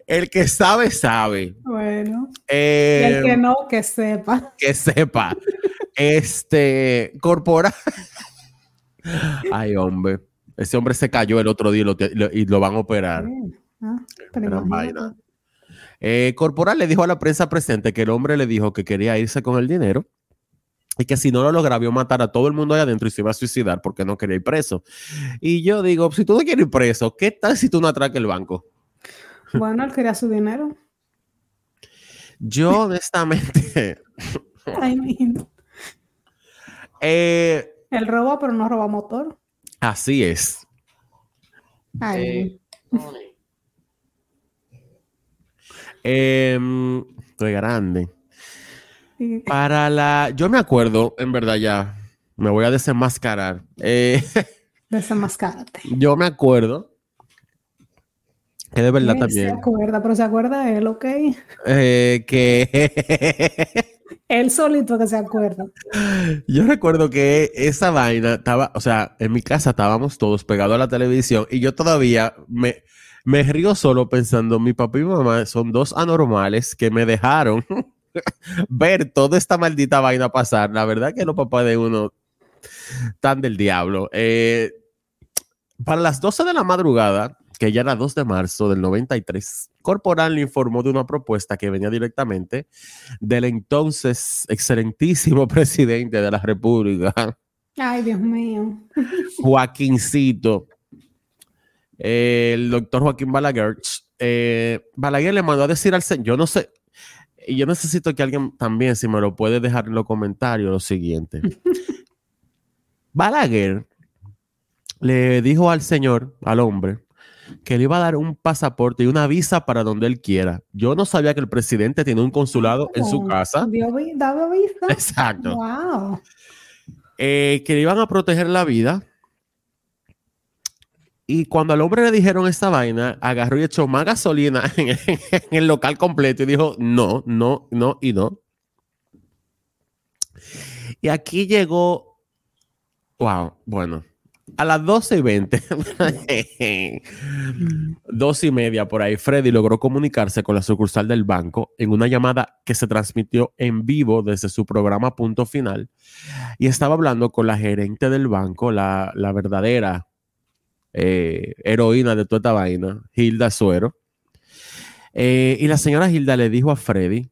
el que sabe, sabe. bueno, y Eh, el que no, que sepa. que sepa. Este, corporal. Ay, hombre. Ese hombre se cayó el otro día y lo, te- lo- y lo van a operar. Ah, pero. Eh, corporal le dijo a la prensa presente que el hombre le dijo que quería irse con el dinero y que si no lo lograba iba a matar a todo el mundo allá adentro y se iba a suicidar porque no quería ir preso. Y yo digo, si tú no quieres ir preso, ¿qué tal si tú no atraques el banco? Bueno, él quería su dinero. Yo honestamente, I mean, eh, él roba, pero no roba motor. así es. Ay, Em, estoy grande. Para la, yo me acuerdo, en verdad ya, me voy a desenmascarar. Eh, desenmascárate. yo me acuerdo que de verdad Él Se también, acuerda, pero se acuerda él, ¿ok? eh, que Él solito que se acuerda. Yo recuerdo que esa vaina estaba, o sea, en mi casa estábamos todos pegados a la televisión y yo todavía me, me río solo pensando, mi papá y mi mamá son dos anormales que me dejaron ver toda esta maldita vaina pasar. La verdad que los papás de uno tan del diablo. Eh, para las 12 de la madrugada, que ya era 2 de marzo del 93, Corporal le informó de una propuesta que venía directamente del entonces excelentísimo presidente de la República. Ay, Dios mío. Joaquincito, el doctor Joaquín Balaguer. Eh, Balaguer le mandó a decir al señor, yo no sé, y yo necesito que alguien también, si me lo puede dejar en los comentarios, lo siguiente. Balaguer le dijo al señor, al hombre, que le iba a dar un pasaporte y una visa para donde él quiera. Yo no sabía que el presidente tiene un consulado en su casa. ¿Daba visa? Exacto. Wow. Eh, que le iban a proteger la vida. Y cuando al hombre le dijeron esta vaina, agarró y echó más gasolina en, el local completo y dijo, no, no, no y no. Y aquí llegó, wow, bueno, a las 12 y 20, 12 y media por ahí, Freddy logró comunicarse con la sucursal del banco en una llamada que se transmitió en vivo desde su programa Punto Final y estaba hablando con la gerente del banco, la, la verdadera eh, heroína de toda esta vaina, Hilda Suero. Eh, y la señora Hilda le dijo a Freddy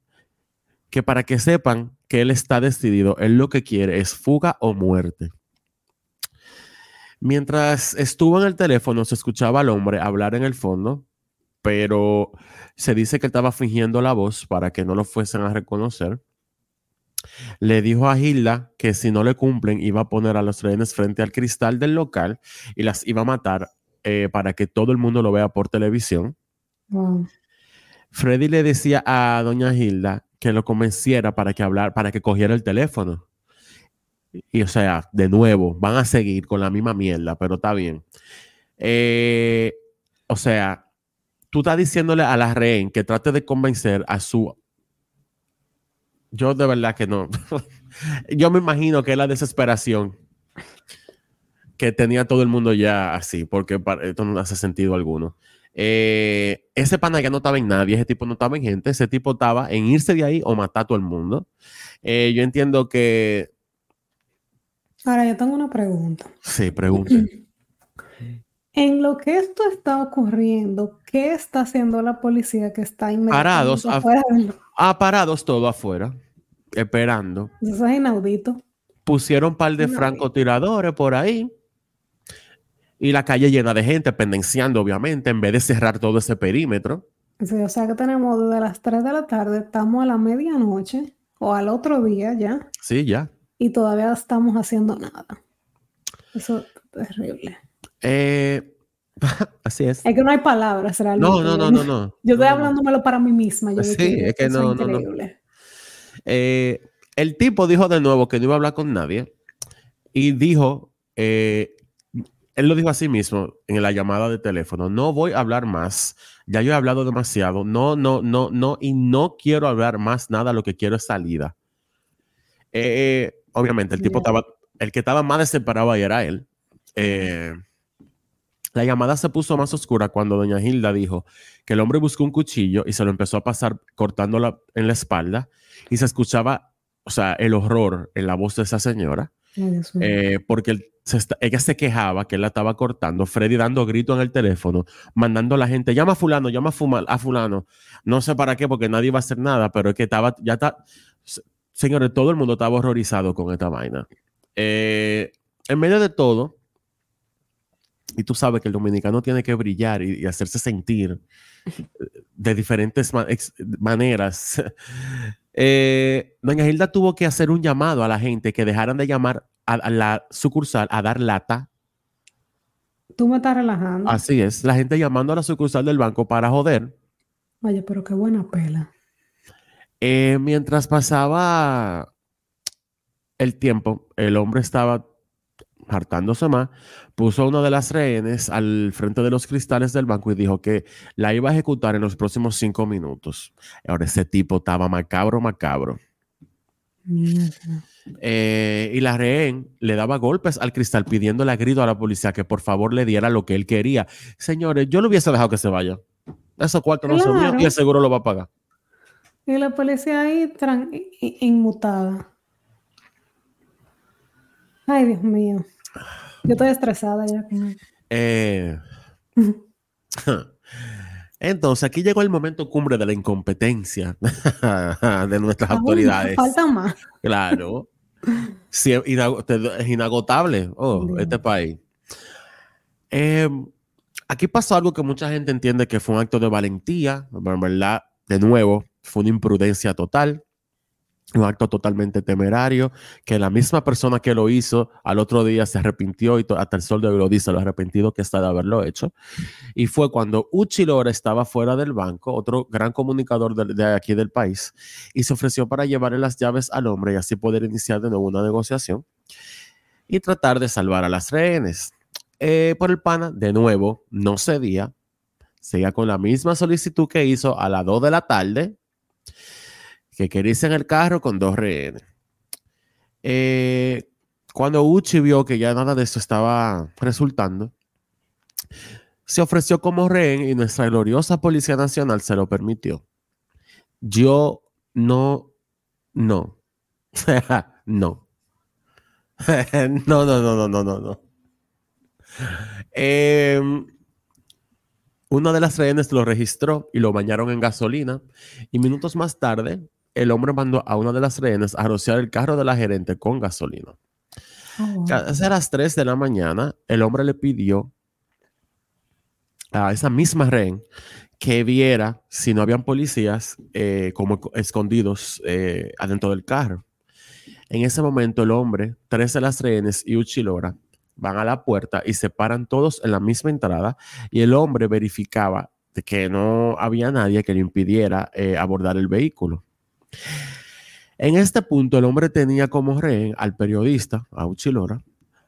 que para que sepan que él está decidido, él lo que quiere es fuga o muerte. Mientras estuvo en el teléfono, se escuchaba al hombre hablar en el fondo, pero se dice que estaba fingiendo la voz para que no lo fuesen a reconocer. Le dijo a Hilda que si no le cumplen, iba a poner a los rehenes frente al cristal del local y las iba a matar eh, para que todo el mundo lo vea por televisión. Wow. Freddy le decía a doña Hilda que lo convenciera para que hablar, para que cogiera el teléfono. Y o sea, de nuevo, van a seguir con la misma mierda, pero está bien. Eh, o sea, tú estás diciéndole a la rehén que trate de convencer a su... Yo de verdad que no. Yo me imagino que es la desesperación que tenía todo el mundo ya así, porque para, esto no hace sentido alguno. Eh, ese pana ya no estaba en nadie, ese tipo no estaba en gente, ese tipo estaba en irse de ahí o matar a todo el mundo. Eh, yo entiendo que Ahora yo tengo una pregunta. Sí, pregunte. En lo que esto está ocurriendo, ¿qué está haciendo la policía que está Parados, inmediatamente af- afuera Ah, parados todo afuera, esperando. Eso es inaudito. Pusieron un par de No. francotiradores por ahí. Y la calle llena de gente pendenciando, obviamente, en vez de cerrar todo ese perímetro. Sí, o sea que tenemos desde las 3 de la tarde, estamos a la medianoche o al otro día ya, Sí, ya. y todavía estamos haciendo nada. Eso es terrible. Eh, así es. Es que no hay palabras realmente. No, no, no, no, no. Yo estoy No, no. hablándomelo para mí misma. Yo Sí, es que eso no, no, no. Eh, el tipo dijo de nuevo que no iba a hablar con nadie y dijo, eh, él lo dijo a sí mismo en la llamada de teléfono, no voy a hablar más, ya yo he hablado demasiado, no, no, no, no, y no quiero hablar más nada, lo que quiero es salida. Eh, obviamente, el tipo estaba, el que estaba más desesperado ahí era él. Eh, la llamada se puso más oscura cuando doña Hilda dijo que el hombre buscó un cuchillo y se lo empezó a pasar cortándola en la espalda y se escuchaba, o sea, el horror en la voz de esa señora, Ay, eh, porque se está- ella se quejaba que él la estaba cortando, Freddy dando grito en el teléfono, mandando a la gente, llama a fulano, llama a, fuma- a fulano, no sé para qué, porque nadie va a hacer nada, pero es que estaba, ya está, se- señores, todo el mundo estaba horrorizado con esta vaina. Eh, en medio de todo, y tú sabes que el dominicano tiene que brillar y, y hacerse sentir de diferentes ma- maneras. Eh, doña Hilda tuvo que hacer un llamado a la gente que dejaran de llamar a, a la sucursal a dar lata. Tú me estás relajando. Así es, la gente llamando a la sucursal del banco para joder. Oye, pero qué buena pela. Eh, mientras pasaba el tiempo, el hombre estaba hartándose más, puso a una de las rehenes al frente de los cristales del banco y dijo que la iba a ejecutar en los próximos cinco minutos. Ahora ese tipo estaba macabro, macabro. Eh, y la rehén le daba golpes al cristal pidiéndole a grito a la policía que por favor le diera lo que él quería. Señores, yo lo hubiese dejado que se vaya. Esos cuartos no Claro. y el seguro lo va a pagar. Y la policía ahí inmutada. Ay, Dios mío. Yo estoy estresada ya. Eh, Entonces, aquí llegó el momento cumbre de la incompetencia de nuestras Aún autoridades. Falta más. Claro. Sí, es inagotable oh, este país. Eh, aquí pasó algo que mucha gente entiende que fue un acto de valentía, verdad, de nuevo, fue una imprudencia total, un acto totalmente temerario, que la misma persona que lo hizo al otro día se arrepintió y hasta el sol de hoy lo dice, lo arrepentido que está de haberlo hecho. Y fue cuando Uchi Lora estaba fuera del banco, otro gran comunicador de, de aquí del país, y se ofreció para llevarle las llaves al hombre y así poder iniciar de nuevo una negociación y tratar de salvar a las rehenes. Eh, por el pana, de nuevo, no cedía, seguía con la misma solicitud que hizo a las 2 de la tarde, que quería en el carro con dos rehenes. Eh, cuando Uchi vio que ya nada de esto estaba resultando, se ofreció como rehén y nuestra gloriosa Policía Nacional se lo permitió. Yo no, no, no. no, no, no, no, no, no, no. Em, una de las rehenes lo registró y lo bañaron en gasolina y minutos más tarde el hombre mandó a una de las rehenes a rociar el carro de la gerente con gasolina. Oh. Casi a las 3 de la mañana, el hombre le pidió a esa misma rehén que viera si no habían policías eh, como co- escondidos eh, adentro del carro. En ese momento, el hombre, tres de las rehenes y Uchilora van a la puerta y se paran todos en la misma entrada y el hombre verificaba de que no había nadie que le impidiera eh, abordar el vehículo. En este punto, el hombre tenía como rehén al periodista, a Uchilora,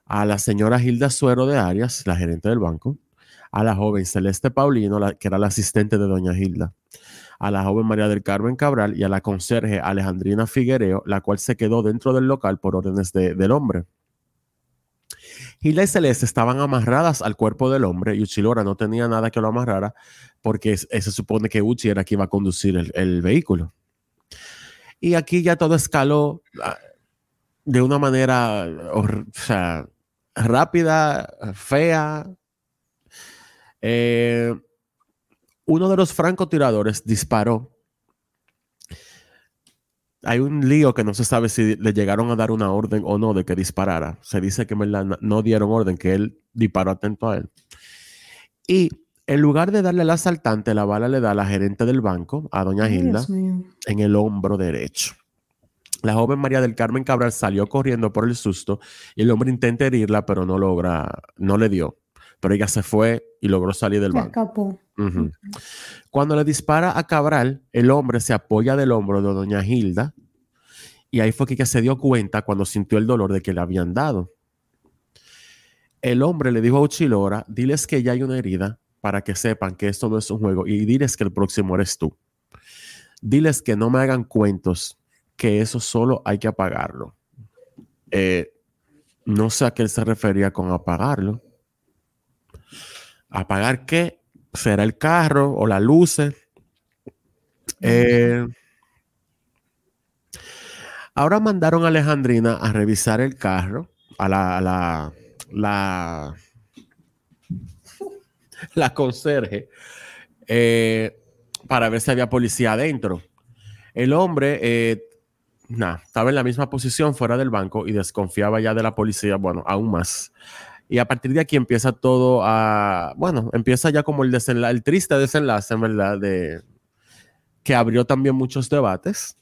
a la señora Hilda Suero de Arias, la gerente del banco, a la joven Celeste Paulino, que era la asistente de doña Hilda, a la joven María del Carmen Cabral y a la conserje Alejandrina Figuereo, la cual se quedó dentro del local por órdenes de- del hombre. Hilda y Celeste estaban amarradas al cuerpo del hombre y Uchilora no tenía nada que lo amarrara porque se supone que Uchi era quien iba a conducir el vehículo. Y aquí ya todo escaló ah, de una manera rápida, fea. Eh, uno de los francotiradores disparó. Hay un lío que no se sabe si le llegaron a dar una orden o no de que disparara. Se dice que no dieron orden, que él disparó atento a él. Y en lugar de darle al asaltante, la bala le da a la gerente del banco, a doña Hilda en el hombro derecho. La joven María del Carmen Cabral salió corriendo por el susto y el hombre intenta herirla, pero no logra, no le dio. Pero ella se fue y logró salir del banco. escapó. Cuando le dispara a Cabral, el hombre se apoya del hombro de doña Hilda y ahí fue que ella se dio cuenta cuando sintió el dolor de que le habían dado. El hombre le dijo a Uchilora, diles que ya hay una herida para que sepan que esto no es un juego y diles que el próximo eres tú. Diles que no me hagan cuentos, que eso solo hay que apagarlo. Eh, no sé a qué él se refería con apagarlo. ¿Apagar qué? ¿Será el carro o las luces? Eh, ahora mandaron a Alejandrina a revisar el carro, a la, a la, la, la conserje, eh, para ver si había policía adentro. El hombre, eh, estaba en la misma posición fuera del banco y desconfiaba ya de la policía, bueno, aún más. Y a partir de aquí empieza todo a, bueno, empieza ya como el, desenla- el triste desenlace, en verdad, de que abrió también muchos debates.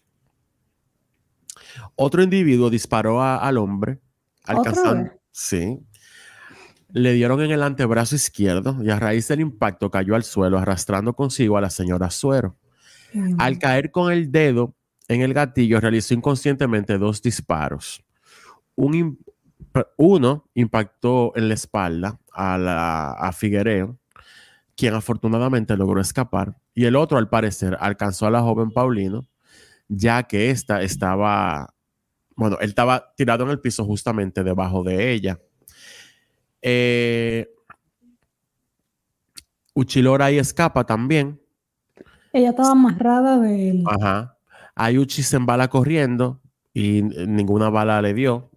Otro individuo disparó a- al hombre, ¿Otra alcanzando, sí, le dieron en el antebrazo izquierdo y a raíz del impacto cayó al suelo arrastrando consigo a la señora Suero. Al caer con el dedo en el gatillo, realizó inconscientemente dos disparos. Un uno impactó en la espalda a, la, a Figuereo, quien afortunadamente logró escapar, y el otro, al parecer, alcanzó a la joven Paulino, ya que ésta estaba bueno, él estaba tirado en el piso justamente debajo de ella. Eh, Uchilora ahí escapa también. Ella estaba amarrada de él. Ajá. Ayuchi se embala corriendo y ninguna bala le dio.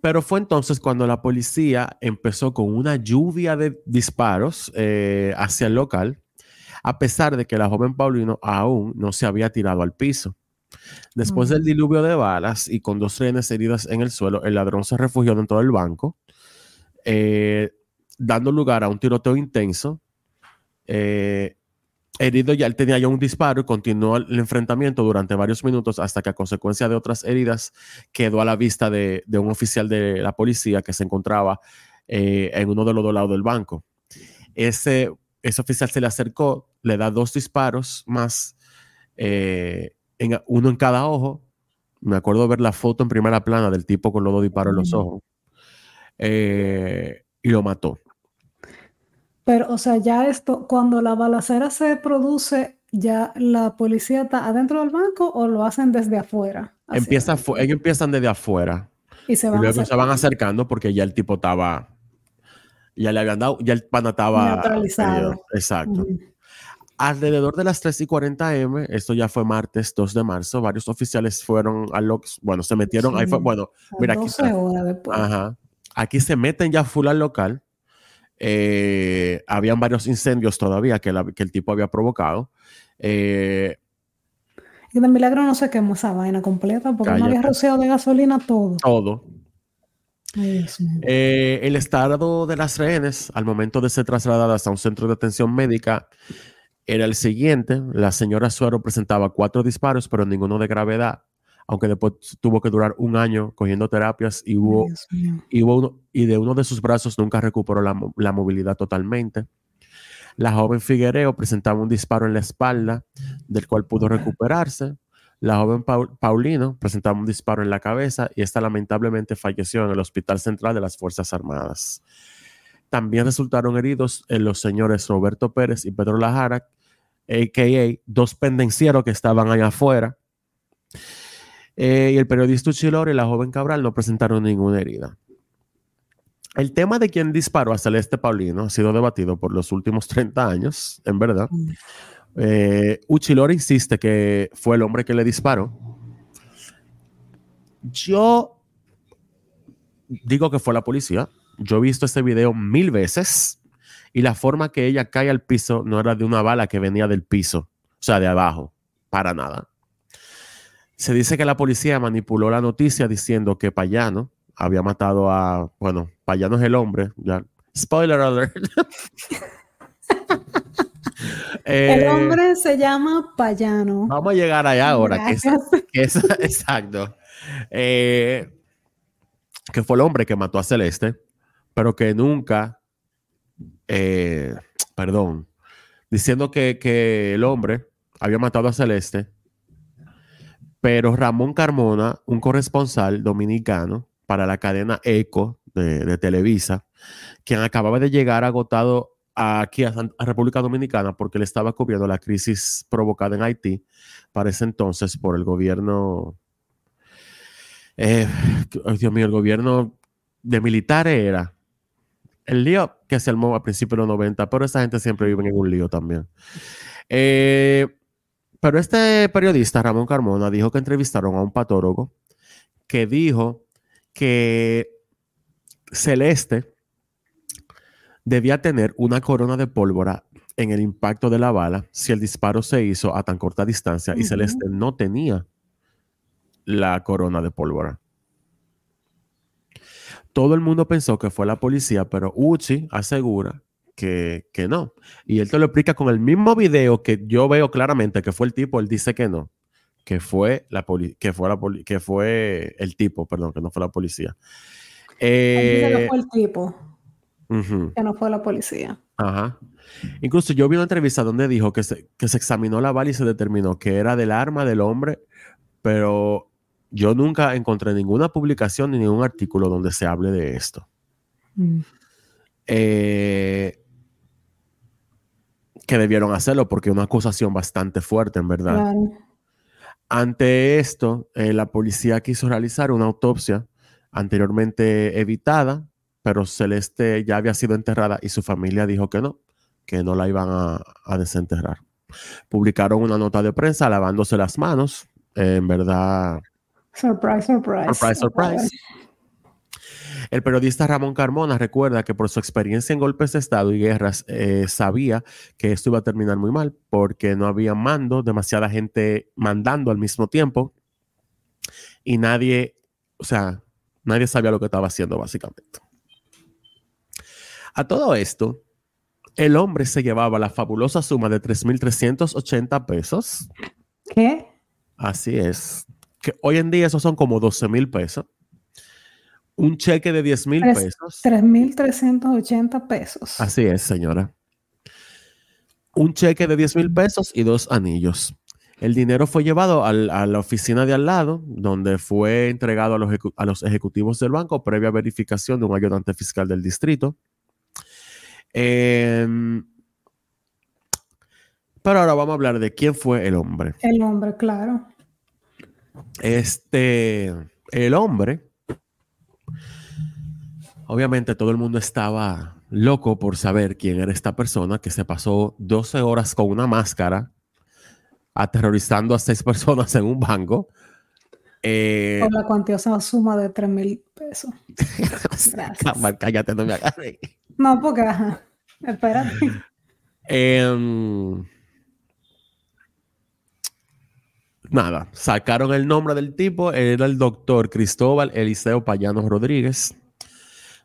Pero fue entonces cuando la policía empezó con una lluvia de disparos eh, hacia el local, a pesar de que la joven Paulino aún no se había tirado al piso. Después del diluvio de balas y con dos rehenes heridas en el suelo, el ladrón se refugió dentro del banco, eh, dando lugar a un tiroteo intenso. Eh, herido ya él tenía ya un disparo y continuó el enfrentamiento durante varios minutos hasta que a consecuencia de otras heridas quedó a la vista de, un oficial de la policía que se encontraba eh, en uno de los dos lados del banco. Ese, ese oficial se le acercó, le da dos disparos más, eh, en, uno en cada ojo. Me acuerdo ver la foto en primera plana del tipo con los dos disparos en los ojos. Eh, y lo mató. Pero, o sea, ya esto, cuando la balacera se produce, ¿ya la policía está adentro del banco o lo hacen desde afuera? Empieza, ellos empiezan desde afuera. Y se van, luego se van acercando porque ya el tipo estaba, ya le habían dado, ya el pana estaba... Neutralizado. exacto. Alrededor de las 3 y 40 M, esto ya fue martes 2 de marzo, varios oficiales fueron a los, bueno, se metieron, ahí fue, bueno, mira aquí. horas después. Ajá. Aquí se meten ya full al local eh, habían varios incendios todavía que, el tipo había provocado. Eh, y de milagro no se quemó esa vaina completa porque no había roceo de gasolina todo. Todo. Eh, el estado de las rehenes al momento de ser trasladadas a un centro de atención médica era el siguiente. La señora Suero presentaba cuatro disparos, pero ninguno de gravedad aunque después tuvo que durar un año cogiendo terapias y hubo, y, uno, y de uno de sus brazos nunca recuperó la, movilidad totalmente. La joven Figuereo presentaba un disparo en la espalda, del cual pudo recuperarse. La joven Paulino presentaba un disparo en la cabeza y esta lamentablemente falleció en el Hospital Central de las Fuerzas Armadas. También resultaron heridos en los señores Roberto Pérez y Pedro Lajara, a.k.a. dos pendencieros que estaban allá afuera. Eh, y el periodista Uchilor y la joven Cabral no presentaron ninguna herida. El tema de quién disparó a Celeste Paulino ha sido debatido por los últimos 30 años, en verdad. Mm. Eh, Uchilor insiste que fue el hombre que le disparó. Yo digo que fue la policía. Yo he visto este video mil veces y la forma que ella cae al piso no era de una bala que venía del piso, o sea, de abajo, para nada. Se dice que la policía manipuló la noticia diciendo que Payano había matado a, bueno, Payano es el hombre, ya. Spoiler alert. el eh, hombre se llama Payano. Vamos a llegar allá ahora, que es, exacto. Eh, que fue el hombre que mató a Celeste, pero que nunca, eh, perdón, diciendo que, que el hombre había matado a Celeste pero Ramón Carmona, un corresponsal dominicano para la cadena ECO de, Televisa, quien acababa de llegar agotado aquí a, República Dominicana porque le estaba cubriendo la crisis provocada en Haití para ese entonces por el gobierno, eh, Dios mío, el gobierno de militares era. El lío que se armó a principios de los 90, pero esa gente siempre vive en un lío también. Eh, pero este periodista, Ramón Carmona, dijo que entrevistaron a un patólogo que dijo que Celeste debía tener una corona de pólvora en el impacto de la bala si el disparo se hizo a tan corta distancia y Celeste no tenía la corona de pólvora. Todo el mundo pensó que fue la policía, pero Uchi asegura que, no. Y él te lo explica con el mismo video que yo veo claramente que fue el tipo, él dice que no, que fue la que fue la que fue el tipo, perdón, que no fue la policía. Eh, que fue el tipo. Que no fue la policía. Ajá. Incluso yo vi una entrevista donde dijo que se, que se examinó la bala y se determinó que era del arma del hombre, pero yo nunca encontré ninguna publicación ni ningún artículo donde se hable de esto. Mm. Eh, que debieron hacerlo porque es una acusación bastante fuerte, en verdad. Ante esto, eh, la policía quiso realizar una autopsia anteriormente evitada, pero Celeste ya había sido enterrada y su familia dijo que no, que no la iban a, desenterrar. Publicaron una nota de prensa lavándose las manos. en verdad. Surprise, surprise. Surprise, surprise. El periodista Ramón Carmona recuerda que por su experiencia en golpes de Estado y guerras eh, sabía que esto iba a terminar muy mal porque no había mando, demasiada gente mandando al mismo tiempo y nadie, o sea, nadie sabía lo que estaba haciendo básicamente. A todo esto, el hombre se llevaba la fabulosa suma de 3.380 pesos. ¿Qué? Así es. Que hoy en día esos son como 12 mil pesos. Un cheque de 10 mil pesos. 3.380 pesos. Así es, señora. Un cheque de 10 mil pesos y dos anillos. El dinero fue llevado a la oficina de al lado, donde fue entregado a los, a los ejecutivos del banco previa verificación de un ayudante fiscal del distrito. Em, pero ahora vamos a hablar de quién fue el hombre. El hombre, claro. Este, el hombre, obviamente todo el mundo estaba loco por saber quién era esta persona que se pasó 12 horas con una máscara aterrorizando a seis personas en un banco. Eh, con la cuantiosa suma de 3 mil pesos. Gracias. Cállate, no me agarre. No, porque, ajá, espérate. Em, nada, sacaron el nombre del tipo, era el doctor Cristóbal Eliseo Payano Rodríguez.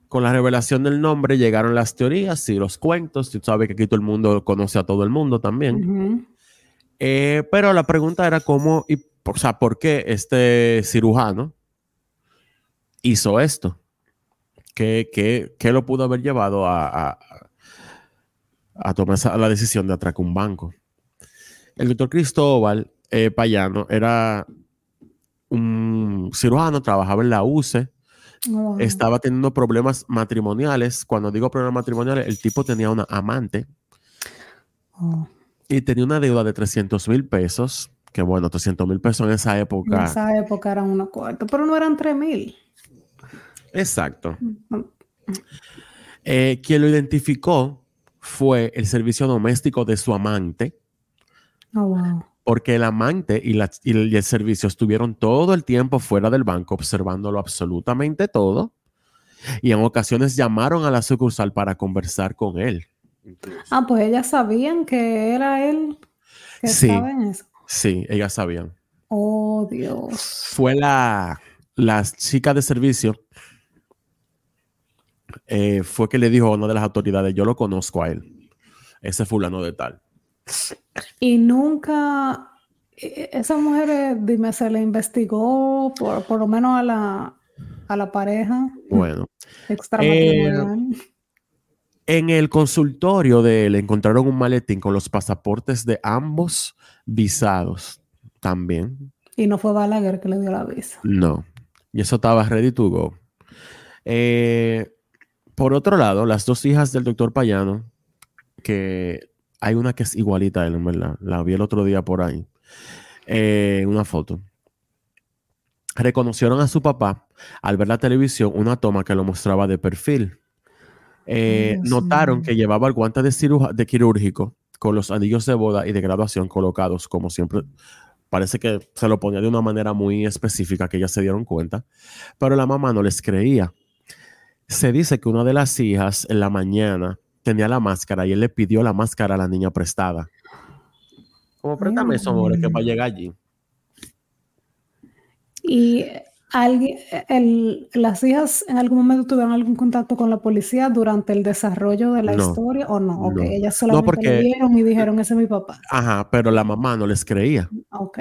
Con la revelación del nombre llegaron las teorías y los cuentos. Tú sabes que aquí todo el mundo conoce a todo el mundo también. Eh, pero la pregunta era cómo, y, o sea, por qué este cirujano hizo esto. ¿Qué, lo pudo haber llevado a, a, tomar la decisión de atracar un banco? El doctor Cristóbal eh, Payano era un cirujano, trabajaba en la UCE, estaba teniendo problemas matrimoniales. Cuando digo problemas matrimoniales, el tipo tenía una amante oh. y tenía una deuda de 300 mil pesos. Que bueno, 300 mil pesos en esa época. En esa época eran unos cuartos, pero no eran 3 mil. Exacto. Eh, quien lo identificó fue el servicio doméstico de su amante. Oh, porque el amante y, el, servicio estuvieron todo el tiempo fuera del banco observándolo absolutamente todo. Y en ocasiones llamaron a la sucursal para conversar con él. Ah, pues ellas sabían que era él que sí, estaba en eso. Sí, ellas sabían. Oh, Dios. Fue la, la chica de servicio eh, fue que le dijo a una de las autoridades, yo lo conozco a él, ese fulano de tal. Y nunca, e, e, esa mujer, eh, dime, se le investigó por, por lo menos a la, a la pareja. Bueno. Eh, en el consultorio de él encontraron un maletín con los pasaportes de ambos visados también. Y no fue Balaguer que le dio la visa. No. Y eso estaba ready to go. Eh, por otro lado, las dos hijas del doctor Payano, que hay una que es igualita a él, en verdad. La vi el otro día por ahí. Eh, una foto. Reconocieron a su papá al ver la televisión una toma que lo mostraba de perfil. Eh, notaron que llevaba el guante de, de quirúrgico con los anillos de boda y de graduación colocados, como siempre. Parece que se lo ponía de una manera muy específica que ellas se dieron cuenta, pero la mamá no les creía se dice que una de las hijas en la mañana tenía la máscara y él le pidió la máscara a la niña prestada. Como préstame eso, amor, que va a llegar allí. Y alguien, las hijas en algún momento tuvieron algún contacto con la policía durante el desarrollo de la historia o no? Ok, ellas solamente porque, le vieron y dijeron, ese es mi papá. Ajá, pero la mamá no les creía. Ok.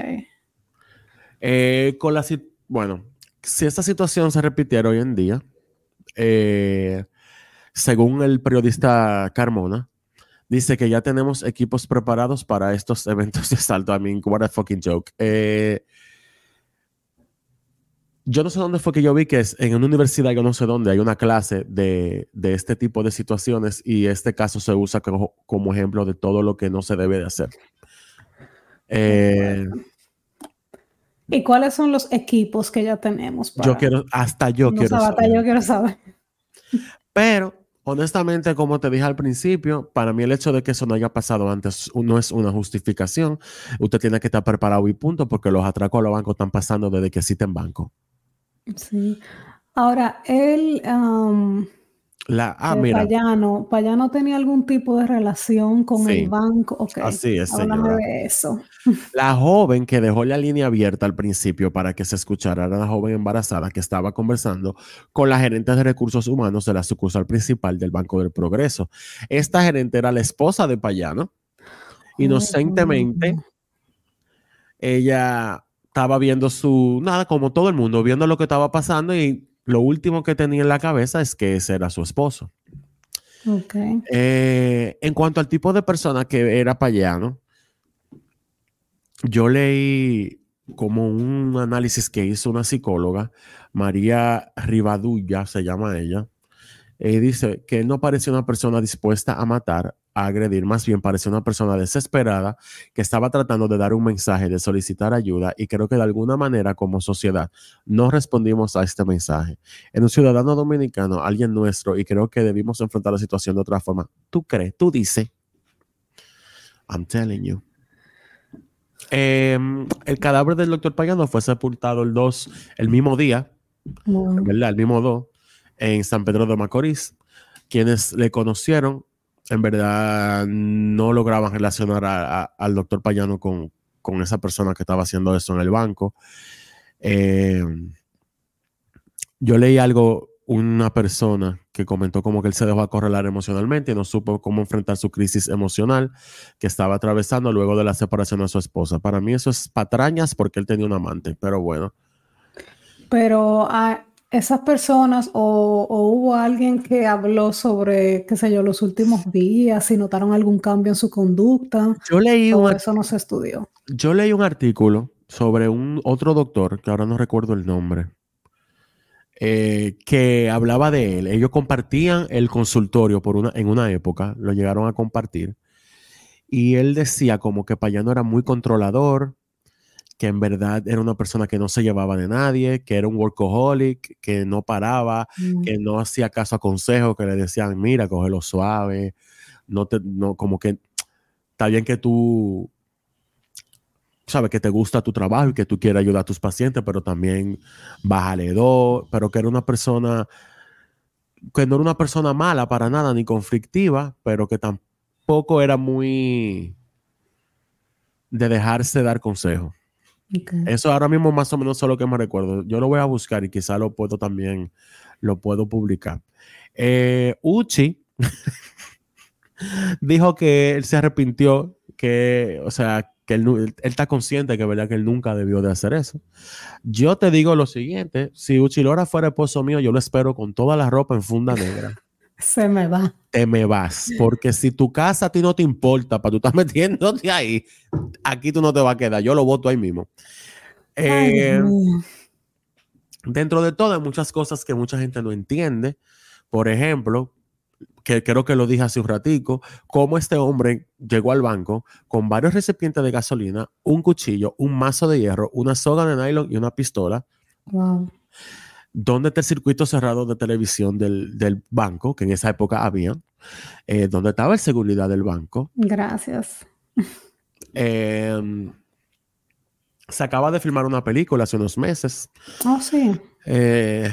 Eh, con la, bueno, si esta situación se repitiera hoy en día, eh, según el periodista Carmona, dice que ya tenemos equipos preparados para estos eventos de salto. I mean, what a fucking joke. Eh, yo no sé dónde fue que yo vi que es en una universidad, yo no sé dónde, hay una clase de, este tipo de situaciones y este caso se usa como, ejemplo de todo lo que no se debe de hacer. Eh, ¿Y cuáles son los equipos que ya tenemos? Yo quiero, hasta yo quiero saber. Yo quiero saber. Pero, honestamente, como te dije al principio, para mí el hecho de que eso no haya pasado antes no es una justificación. Usted tiene que estar preparado y punto, porque los atracos a los bancos están pasando desde que existen bancos. Sí. Ahora, él... La, ah, mira. Payano, Payano tenía algún tipo de relación con el banco. Okay. Así es, Háblame de eso. La joven que dejó la línea abierta al principio para que se escuchara era la joven embarazada que estaba conversando con la gerente de recursos humanos de la sucursal principal del Banco del Progreso. Esta gerente era la esposa de Payano. Inocentemente, oh. ella estaba viendo su, nada, como todo el mundo, viendo lo que estaba pasando y lo último que tenía en la cabeza es que ese era su esposo. Okay. Eh, en cuanto al tipo de persona que era payano, yo leí como un análisis que hizo una psicóloga, María Rivadulla se llama ella, y dice que no parecía una persona dispuesta a matar, a agredir, más bien parecía una persona desesperada que estaba tratando de dar un mensaje, de solicitar ayuda y creo que de alguna manera como sociedad no respondimos a este mensaje. En un ciudadano dominicano, alguien nuestro, y creo que debimos enfrentar la situación de otra forma. ¿Tú crees? ¿Tú dices? I'm telling you. Em, el cadáver del doctor Pagano fue sepultado el 2, el mismo día, ¿verdad? El mismo 2, en San Pedro de Macorís. Quienes le conocieron en verdad no lograban relacionar al doctor Payano con, esa persona que estaba haciendo eso en el banco. Eh, yo leí algo, una persona que comentó como que él se dejó acorralar emocionalmente y no supo cómo enfrentar su crisis emocional que estaba atravesando luego de la separación de su esposa. Para mí eso es patrañas porque él tenía un amante, pero bueno. Pero ah, esas personas o, hubo alguien que habló sobre, qué sé yo, los últimos días, si notaron algún cambio en su conducta. Yo leí un, eso no se estudió. Yo leí un artículo sobre un otro doctor, que ahora no recuerdo el nombre, eh, que hablaba de él. Ellos compartían el consultorio por una, en una época, lo llegaron a compartir. Y él decía como que Payano era muy controlador, que en verdad era una persona que no se llevaba de nadie, que era un workaholic, que no paraba, mm. que no hacía caso a consejos que le decían, mira, cógelo suave, no te, no, como que está bien que tú sabes que te gusta tu trabajo y que tú quieres ayudar a tus pacientes, pero también bájale dos, pero que era una persona que no era una persona mala para nada ni conflictiva, pero que tampoco era muy de dejarse dar consejos. Eso ahora mismo más o menos es lo que me recuerdo. Yo lo voy a buscar y quizá lo puedo también, lo puedo publicar. Eh, Uchi dijo que él se arrepintió, que, o sea, que él, está consciente que, ¿verdad? que él nunca debió de hacer eso. Yo te digo lo siguiente, si Uchi Lora fuera esposo mío, yo lo espero con toda la ropa en funda negra. Se me va. Te me vas. Porque si tu casa a ti no te importa, para tú estás metiéndote ahí, aquí tú no te vas a quedar. Yo lo voto ahí mismo. Eh, dentro de todo, hay muchas cosas que mucha gente no entiende. Por ejemplo, que creo que lo dije hace un ratico, cómo este hombre llegó al banco con varios recipientes de gasolina, un cuchillo, un mazo de hierro, una soga de nylon y una pistola. Wow. ¿Dónde está el circuito cerrado de televisión del, banco, que en esa época había? Eh, ¿Dónde estaba el seguridad del banco? Gracias. Em, se acaba de filmar una película hace unos meses. Oh, sí. Eh,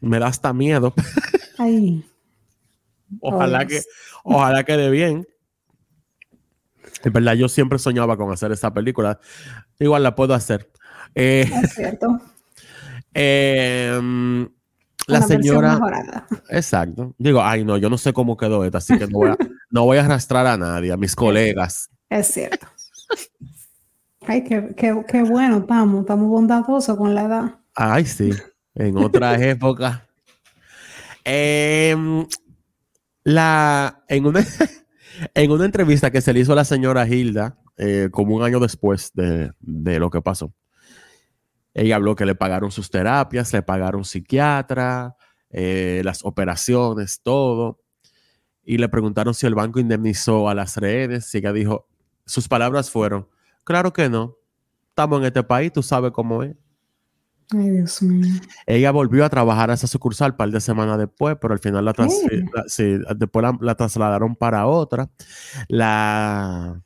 me da hasta miedo. Ay. ojalá, que, ojalá quede bien. En verdad, yo siempre soñaba con hacer esa película. Igual la puedo hacer. Eh, es cierto. Em, la señora. Exacto. Digo, ay, no, yo no sé cómo quedó esta, así que no voy a, arrastrar a nadie, a mis colegas. Es cierto. Ay, qué, qué, bueno, estamos, estamos bondadosos con la edad. Ay, sí, en otras épocas. Em, la, en, una, en una entrevista que se le hizo a la señora Hilda, eh, como un año después de, de lo que pasó, ella habló que le pagaron sus terapias, le pagaron psiquiatra, eh, las operaciones, todo. Y le preguntaron si el banco indemnizó a las redes. Y ella dijo, sus palabras fueron, claro que no. estamos en este país, tú sabes cómo es. Ay, Dios mío. Ella volvió a trabajar a esa sucursal un par de semanas después, pero al final la, la- sí, después la, la trasladaron para otra. La,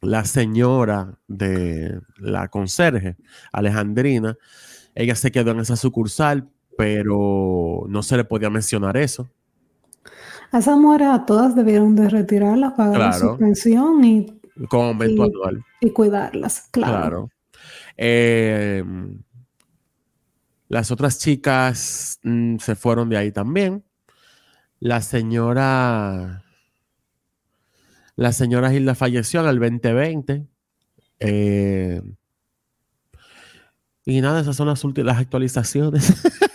la señora de la conserje, Alejandrina, ella se quedó en esa sucursal, pero no se le podía mencionar eso. A esas mujeres a todas debieron de retirarlas, pagar Claro. su pensión y cuidarlas. Claro. Claro. Eh, las otras chicas mm, se fueron de ahí también. La señora. La señora Hilda falleció en el 2020. Eh, y nada, esas son las últimas actualizaciones.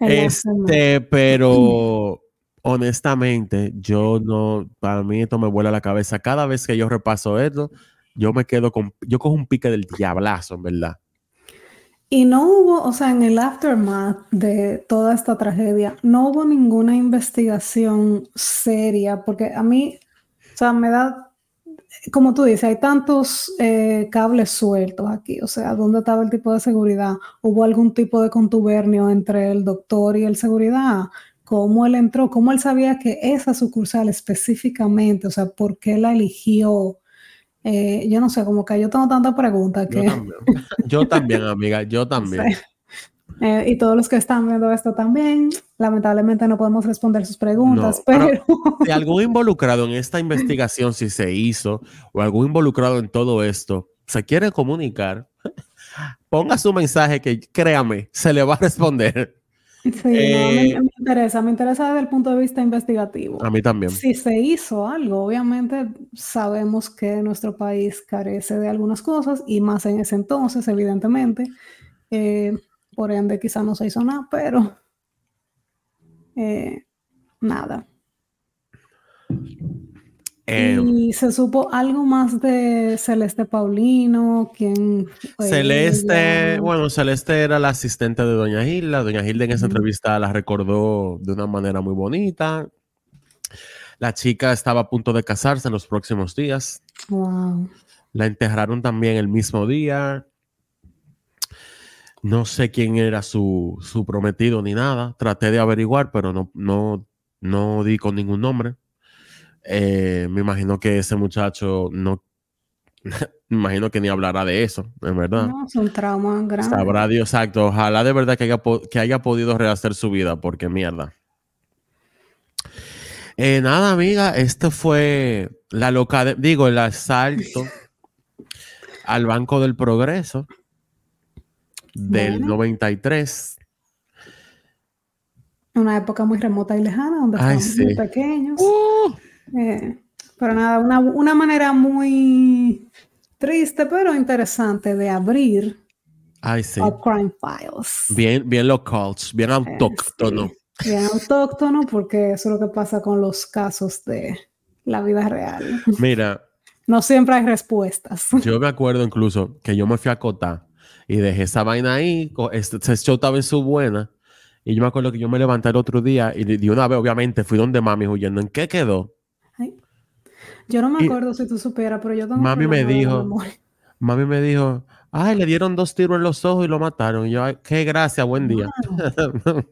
Este, pero honestamente, yo no, para mí esto me vuela la cabeza. Cada vez que yo repaso esto, yo me quedo con, yo cojo un pique del diablazo, en verdad. Y no hubo, o sea, en el aftermath de toda esta tragedia, no hubo ninguna investigación seria, porque a mí, o sea, me da, como tú dices, hay tantos eh, cables sueltos aquí, o sea, ¿dónde estaba el tipo de seguridad? ¿Hubo algún tipo de contubernio entre el doctor y el seguridad? ¿Cómo él entró? ¿Cómo él sabía que esa sucursal específicamente, o sea, por qué la eligió? Eh, yo no sé, como que yo tengo tantas preguntas Yo que... también. Yo también, amiga, yo también. Eh, y todos los que están viendo esto también, lamentablemente no podemos responder sus preguntas, No, pero- pero, Si algún involucrado en esta investigación, si se hizo, o algún involucrado en todo esto, se quiere comunicar, ponga su mensaje que créame, se le va a responder. sí, no, me, Eh, me interesa, me interesa desde el punto de vista investigativo. A mí también. Si se hizo algo, obviamente sabemos que nuestro país carece de algunas cosas y más en ese entonces, evidentemente. Eh, por ende, quizá no se hizo nada, pero eh, nada. Eh, Y se supo algo más de Celeste Paulino, quien Celeste, ella. bueno, Celeste era la asistente de Doña Hilda. Doña Hilda en esa entrevista la recordó de una manera muy bonita. La chica estaba a punto de casarse en los próximos días. Wow. La enterraron también el mismo día. No sé quién era su, su prometido ni nada. Traté de averiguar, pero no, no, no di con ningún nombre. Eh, me imagino que ese muchacho no, me imagino que ni hablará de eso, en verdad. No, es un trauma grande. Sabrá Dios, exacto. Ojalá de verdad que haya, que haya podido rehacer su vida, porque mierda. Eh, nada, amiga, esto fue la loca, digo, el asalto al Banco del Progreso del Bueno. 93. Una época muy remota y lejana, donde Ay, estábamos muy pequeños. Uh, Eh, pero nada, una, una manera muy triste, pero interesante de abrir ay, sí. a Crime Files. Bien, bien locals, bien Eh, autóctono. sí, bien autóctono, porque eso es lo que pasa con los casos de la vida real. Mira, No siempre hay respuestas. Yo me acuerdo incluso que yo me fui a acotar y dejé esa vaina ahí, este, ese show estaba en su buena. Y yo me acuerdo que yo me levanté el otro día y de una vez, obviamente, fui donde mami huyendo. ¿En qué quedó? Ay, Yo no me Y- acuerdo si tú supieras, pero yo tengo Mami me dijo-. Mami me dijo, ay, le dieron dos tiros en los ojos y lo mataron. Y yo, "Ay, qué gracia, buen día.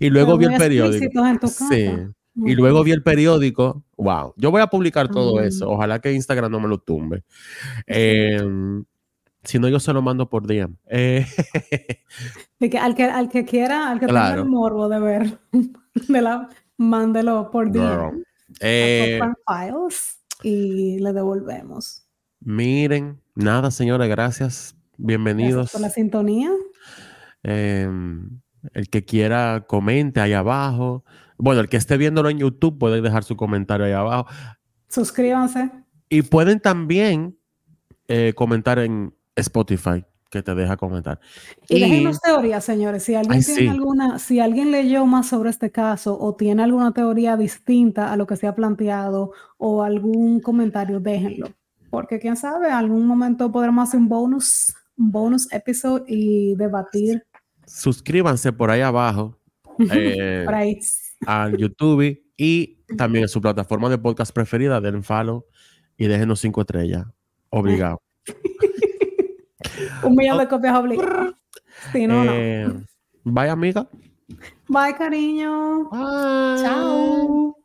y luego vi el periódico. explícitos en tu casa. Sí. Y luego vi el periódico. Wow. Yo voy a publicar todo eso. Ojalá que Instagram no me lo tumbe. Eh, si no, yo se lo mando por DM. Eh, que al que al que quiera, al que tenga el morbo de ver, de la, mándelo por. DM eh, Files y le devolvemos. Miren, nada, señores, gracias. Bienvenidos. Gracias por la sintonía. Eh, el que quiera, comente ahí abajo. Bueno, el que esté viéndolo en YouTube puede dejar su comentario ahí abajo. Suscríbanse. Y pueden también eh, comentar en Spotify, que te deja comentar. Y, Y- déjenos teorías, señores. Si alguien Ay, tiene sí. alguna, si alguien leyó más sobre este caso o tiene alguna teoría distinta a lo que se ha planteado o algún comentario, déjenlo. Porque quién sabe, en algún momento podremos hacer un bonus, un bonus episode y debatir suscríbanse por ahí abajo eh, por ahí. al YouTube y también en su plataforma de podcast preferida, den follow y déjenos cinco estrellas. Obrigado. Un millón de copias obligadas. Sí, no, no. Eh, bye, amiga. Bye, cariño. Bye. Chao.